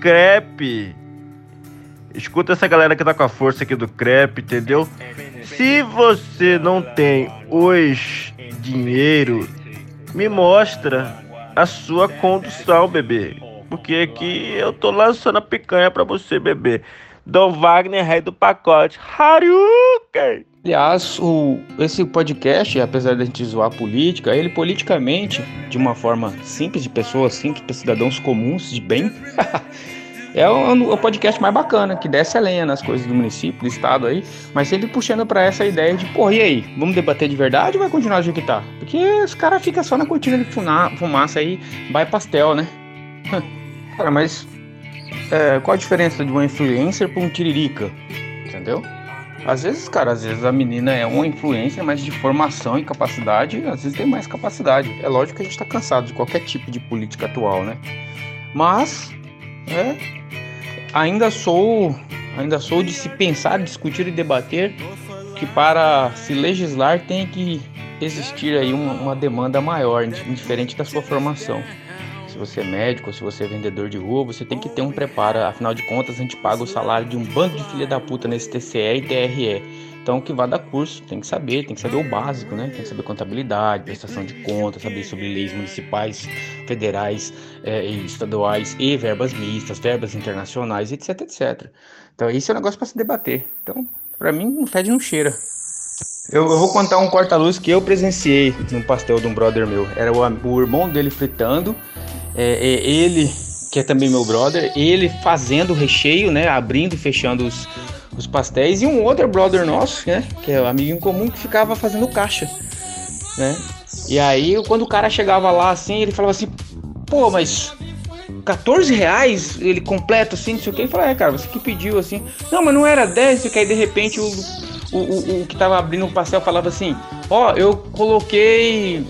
Crepe. Escuta essa galera que tá com a força aqui do crepe, entendeu? Se você não tem os dinheiro, me mostra a sua condução, bebê. Porque aqui eu tô lançando a picanha pra você, bebê. Dom Wagner, rei do pacote. Haruken! Aliás, o, esse podcast, apesar de a gente zoar a política, ele politicamente, de uma forma simples, de pessoas simples, cidadãos comuns, de bem, é o, o, podcast mais bacana, que desce a lenha nas coisas do município, do estado aí, mas sempre puxando para essa ideia de, porra, e aí, vamos debater de verdade ou vai continuar do jeito que tá? Porque os caras ficam só na cortina de fumaça aí, vai pastel, né? Cara, mas é, qual a diferença de uma influencer para um tiririca? Entendeu? Às vezes, cara, às vezes a menina é uma influência, mas de formação e capacidade, às vezes tem mais capacidade. É lógico que a gente tá cansado de qualquer tipo de política atual, né? Mas, é, ainda sou, ainda sou de se pensar, discutir e debater que para se legislar tem que existir aí uma, uma demanda maior, diferente da sua formação se você é médico, se você é vendedor de rua, você tem que ter um preparo. Afinal de contas, a gente paga o salário de um bando de filha da puta nesse TCE e TRE. Então, que vá dar curso, tem que saber, tem que saber o básico, né? Tem que saber contabilidade, prestação de contas, saber sobre leis municipais, federais é, e estaduais e verbas mistas, verbas internacionais, etc, etc. Então, isso é um negócio para se debater. Então, para mim, não fede, não cheira. Eu, eu, vou contar um corta-luz que eu presenciei num pastel de um brother meu. Era o, o irmão dele fritando é, é, ele, que é também meu brother, ele fazendo o recheio, né? Abrindo e fechando os, os pastéis, e um outro brother nosso, né? Que é o um amigo em comum, que ficava fazendo caixa, né? E aí, quando o cara chegava lá assim, ele falava assim: pô, mas 14 reais ele completo assim, não sei o que. Ele falou: é, cara, você que pediu assim. Não, mas não era 10, porque aí de repente o, o, o, o que tava abrindo o pastel falava assim: ó, oh, eu coloquei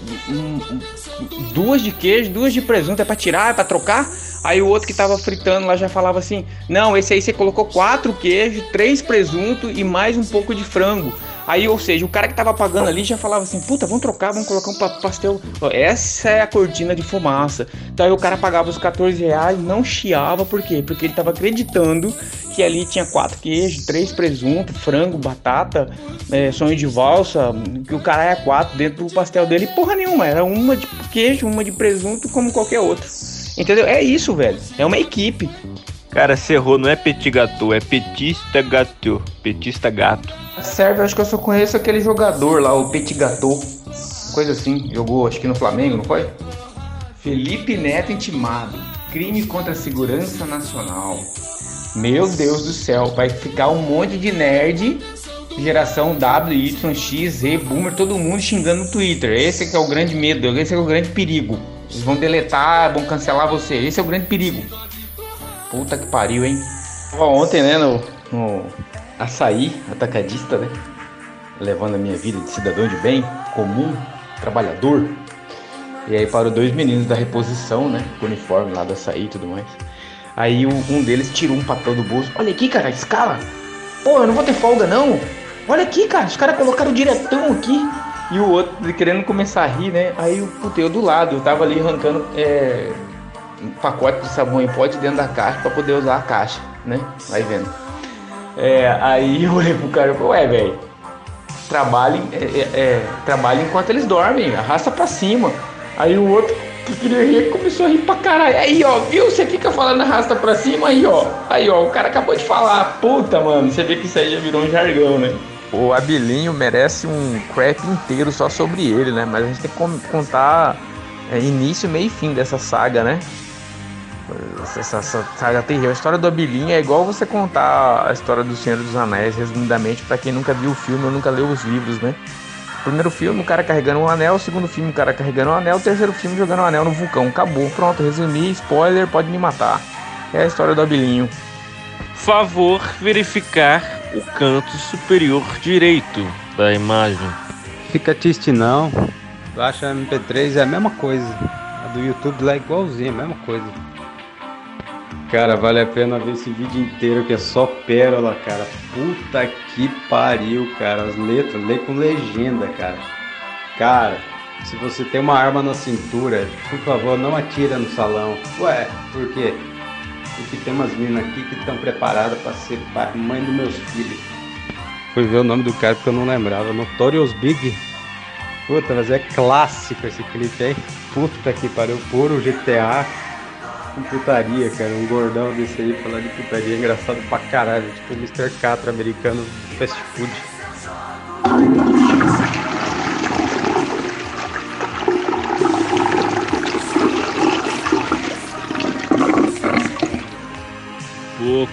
duas de queijo, duas de presunto, é pra tirar, é pra trocar? Aí o outro que tava fritando lá já falava assim: Não, esse aí você colocou quatro queijos, três presunto e mais um pouco de frango. Aí, ou seja, o cara que tava pagando ali já falava assim: Puta, vamos trocar, vamos colocar um pastel. Essa é a cortina de fumaça. Então aí o cara pagava os 14 reais, não chiava, por quê? Porque ele tava acreditando que ali tinha quatro queijos, três presunto, frango, batata, é, sonho de valsa, que o cara é quatro dentro do pastel dele. Porra nenhuma, era uma de queijo, uma de presunto, como qualquer outro. Entendeu? É isso, velho. É uma equipe. Cara, Cerrou não é petit gâteau, é petista gato. Petista gato. Serve, acho que eu só conheço aquele jogador lá, o Petit Gâteau. Coisa assim, jogou acho que no Flamengo, não foi? Felipe Neto intimado. Crime contra a segurança nacional. Meu Deus do céu, vai ficar um monte de nerd, geração W, Y, X, Z, Boomer, todo mundo xingando no Twitter. Esse que é o grande medo, esse é o grande perigo. Eles vão deletar, vão cancelar você. Esse é o grande perigo. Puta que pariu, hein? Ontem, né, no, no açaí atacadista, né? Levando a minha vida de cidadão de bem, comum, trabalhador. E aí parou dois meninos da reposição, né? Com uniforme lá do açaí e tudo mais. Aí um deles tirou um papel do bolso. Olha aqui, cara, escala. Pô, eu não vou ter folga, não. Olha aqui, cara, os caras colocaram diretão aqui. E o outro querendo começar a rir, né? Aí o puteiro do lado, eu tava ali arrancando é, um pacote de sabão em pote dentro da caixa para poder usar a caixa, né? Vai vendo. É, aí eu olhei pro cara e falei, ué, velho, trabalhe, é, é, é, trabalhe enquanto eles dormem, arrasta pra cima. Aí o outro que queria rir começou a rir pra caralho. Aí, ó, viu? Você fica falando arrasta pra cima, aí, ó. Aí, ó, o cara acabou de falar. Puta, mano, você vê que isso aí já virou um jargão, né? O Abilinho merece um crap inteiro só sobre ele, né? Mas a gente tem que contar é, início, meio e fim dessa saga, né? Essa, essa saga terrível. A história do Abilinho é igual você contar a história do Senhor dos Anéis, resumidamente, para quem nunca viu o filme ou nunca leu os livros, né? Primeiro filme, o cara carregando um anel. Segundo filme, o cara carregando um anel. Terceiro filme, jogando um anel no vulcão. Acabou. Pronto, resumi. Spoiler, pode me matar. É a história do Abilinho. Favor verificar o canto superior direito da imagem. Fica triste não. Baixa MP3 é a mesma coisa. A do YouTube lá é igualzinha, a mesma coisa. Cara, vale a pena ver esse vídeo inteiro que é só pérola, cara. Puta que pariu, cara. As letras, lê com legenda, cara. Cara, se você tem uma arma na cintura, por favor, não atira no salão. Ué, por quê? Porque tem umas meninas aqui que estão preparadas para ser mãe dos meus filhos. Fui ver o nome do cara porque eu não lembrava. Notorious Big. Puta, mas é clássico esse clipe aí. Puta que pariu, puro GTA. Com putaria, cara. Um gordão desse aí falar de putaria é engraçado pra caralho. Tipo o Mr. Catra americano do fast food.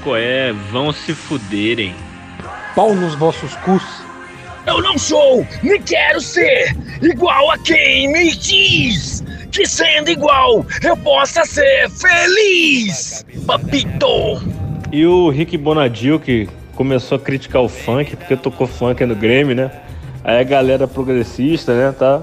Pô, é? Vão se fuderem. Pau nos vossos cus. Eu não sou, nem quero ser igual a quem me diz que sendo igual eu possa ser feliz. Papito. E o Rick Bonadil, que começou a criticar o funk, porque tocou funk no Grêmio, né? Aí a galera progressista, né, tá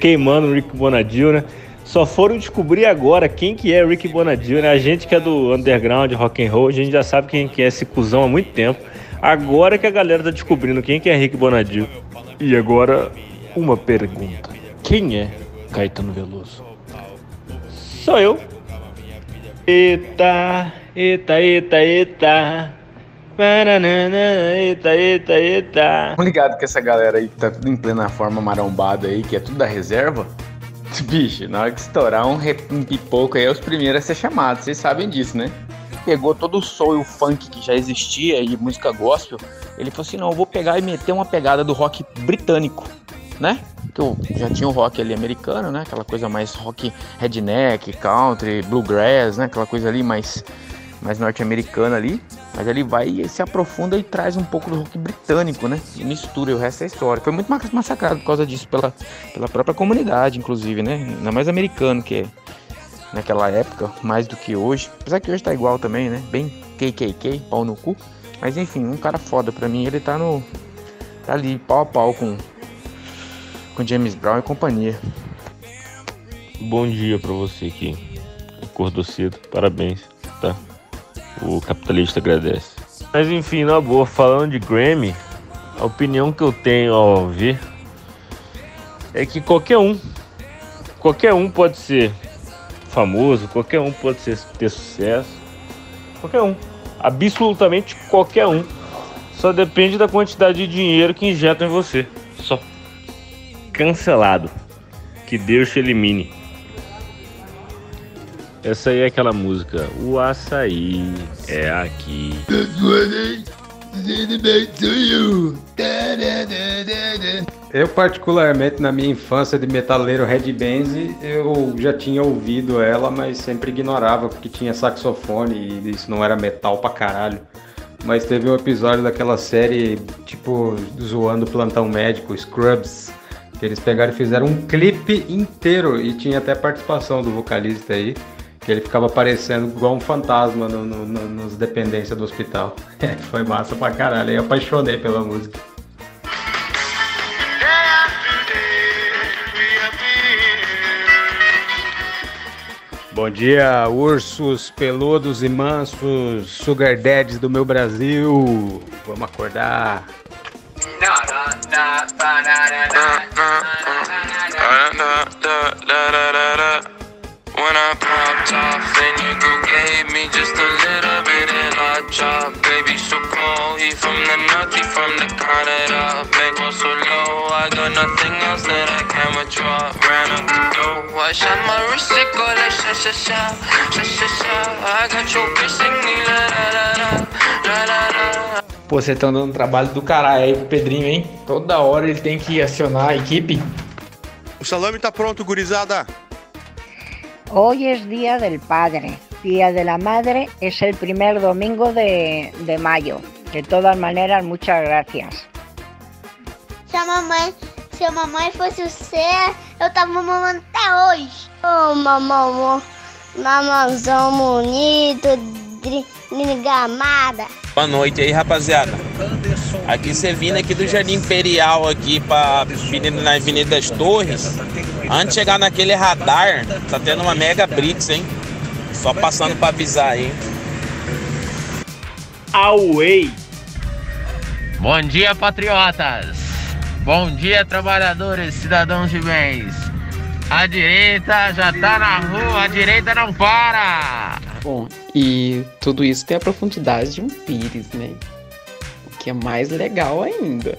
queimando o Rick Bonadil, né? Só foram descobrir agora quem que é Rick Bonadil, né? A gente que é do underground, rock and roll, a gente já sabe quem que é esse cuzão há muito tempo. Agora que a galera tá descobrindo quem que é Rick Bonadil. E agora, uma pergunta. Quem é Caetano Veloso? Sou eu. Eita, eita, eita, eita. Paranana, Eita, eita, eita. Ligado que essa galera aí que tá tudo em plena forma marombada aí, que é tudo da reserva? Bicho, na hora que estourar um, re- um pipoco aí, é os primeiros a ser chamados, vocês sabem disso, né? Pegou todo o soul e o funk que já existia e música gospel, ele falou assim, não, eu vou pegar e meter uma pegada do rock britânico, né? Eu já tinha o rock ali americano, né? Aquela coisa mais rock redneck, country, bluegrass, né? Aquela coisa ali mais, mais norte-americana ali. Mas ele vai e se aprofunda e traz um pouco do rock britânico, né? E mistura, e o resto é história. Foi muito ma- massacrado por causa disso, pela, pela própria comunidade, inclusive, né? Ainda mais americano, que é naquela época, mais do que hoje. Apesar que hoje tá igual também, né? Bem KKK, pau no cu. Mas enfim, um cara foda pra mim, ele tá no. tá ali, pau a pau com. Com James Brown e companhia. Bom dia pra você que acordou cedo. Parabéns, tá? O capitalista agradece. Mas enfim, na boa, falando de Grammy, a opinião que eu tenho ao ver é que qualquer um, qualquer um pode ser famoso, qualquer um pode ser, ter sucesso, qualquer um, absolutamente qualquer um. Só depende da quantidade de dinheiro que injetam em você. Só. Cancelado. Que Deus te elimine. Essa aí é aquela música. O açaí é aqui. Eu, particularmente, na minha infância de metaleiro Red Benz, eu já tinha ouvido ela, mas sempre ignorava, porque tinha saxofone e isso não era metal pra caralho. Mas teve um episódio daquela série, tipo, zoando plantão médico, Scrubs, que eles pegaram e fizeram um clipe inteiro e tinha até participação do vocalista aí, que ele ficava aparecendo igual um fantasma no, no, no, nas dependências do hospital. Foi massa pra caralho, eu apaixonei pela música. Bom dia, ursos peludos e mansos, sugar daddies do meu Brasil. Vamos acordar. When I popped off, then you gave me just a little bit of hot chop. Baby, so cold, he from the north, he from the Canada. Bankroll so low, I got nothing else that I can withdraw. Ran up the dough, I shot my wrist, it go like sha sha sha, sha sha sha. I got your bitch singing la la la, la la la. Pô, vocês estão dando um trabalho do caralho aí pro Pedrinho, hein? Toda hora ele tem que acionar a equipe. O salame tá pronto, gurizada. Hoy es Día del Padre. Día de la Madre es el primer domingo de, de mayo. De todas maneras, muchas gracias. Sua mamãe Se a mamãe fosse você, eu tava mamando até hoje. Ô, mamão, mamãozão bonito, gamada. Boa noite aí, rapaziada. Aqui você vindo aqui do Jardim Imperial aqui pra avenida, na Avenida das Torres. Antes de chegar naquele radar, tá tendo uma mega blitz, hein? Só passando pra avisar aí. Away. Bom dia, patriotas. Bom dia, trabalhadores, cidadãos de bens. A direita já tá na rua, a direita não para. Bom, e tudo isso tem a profundidade de um pires, né? O que é mais legal ainda.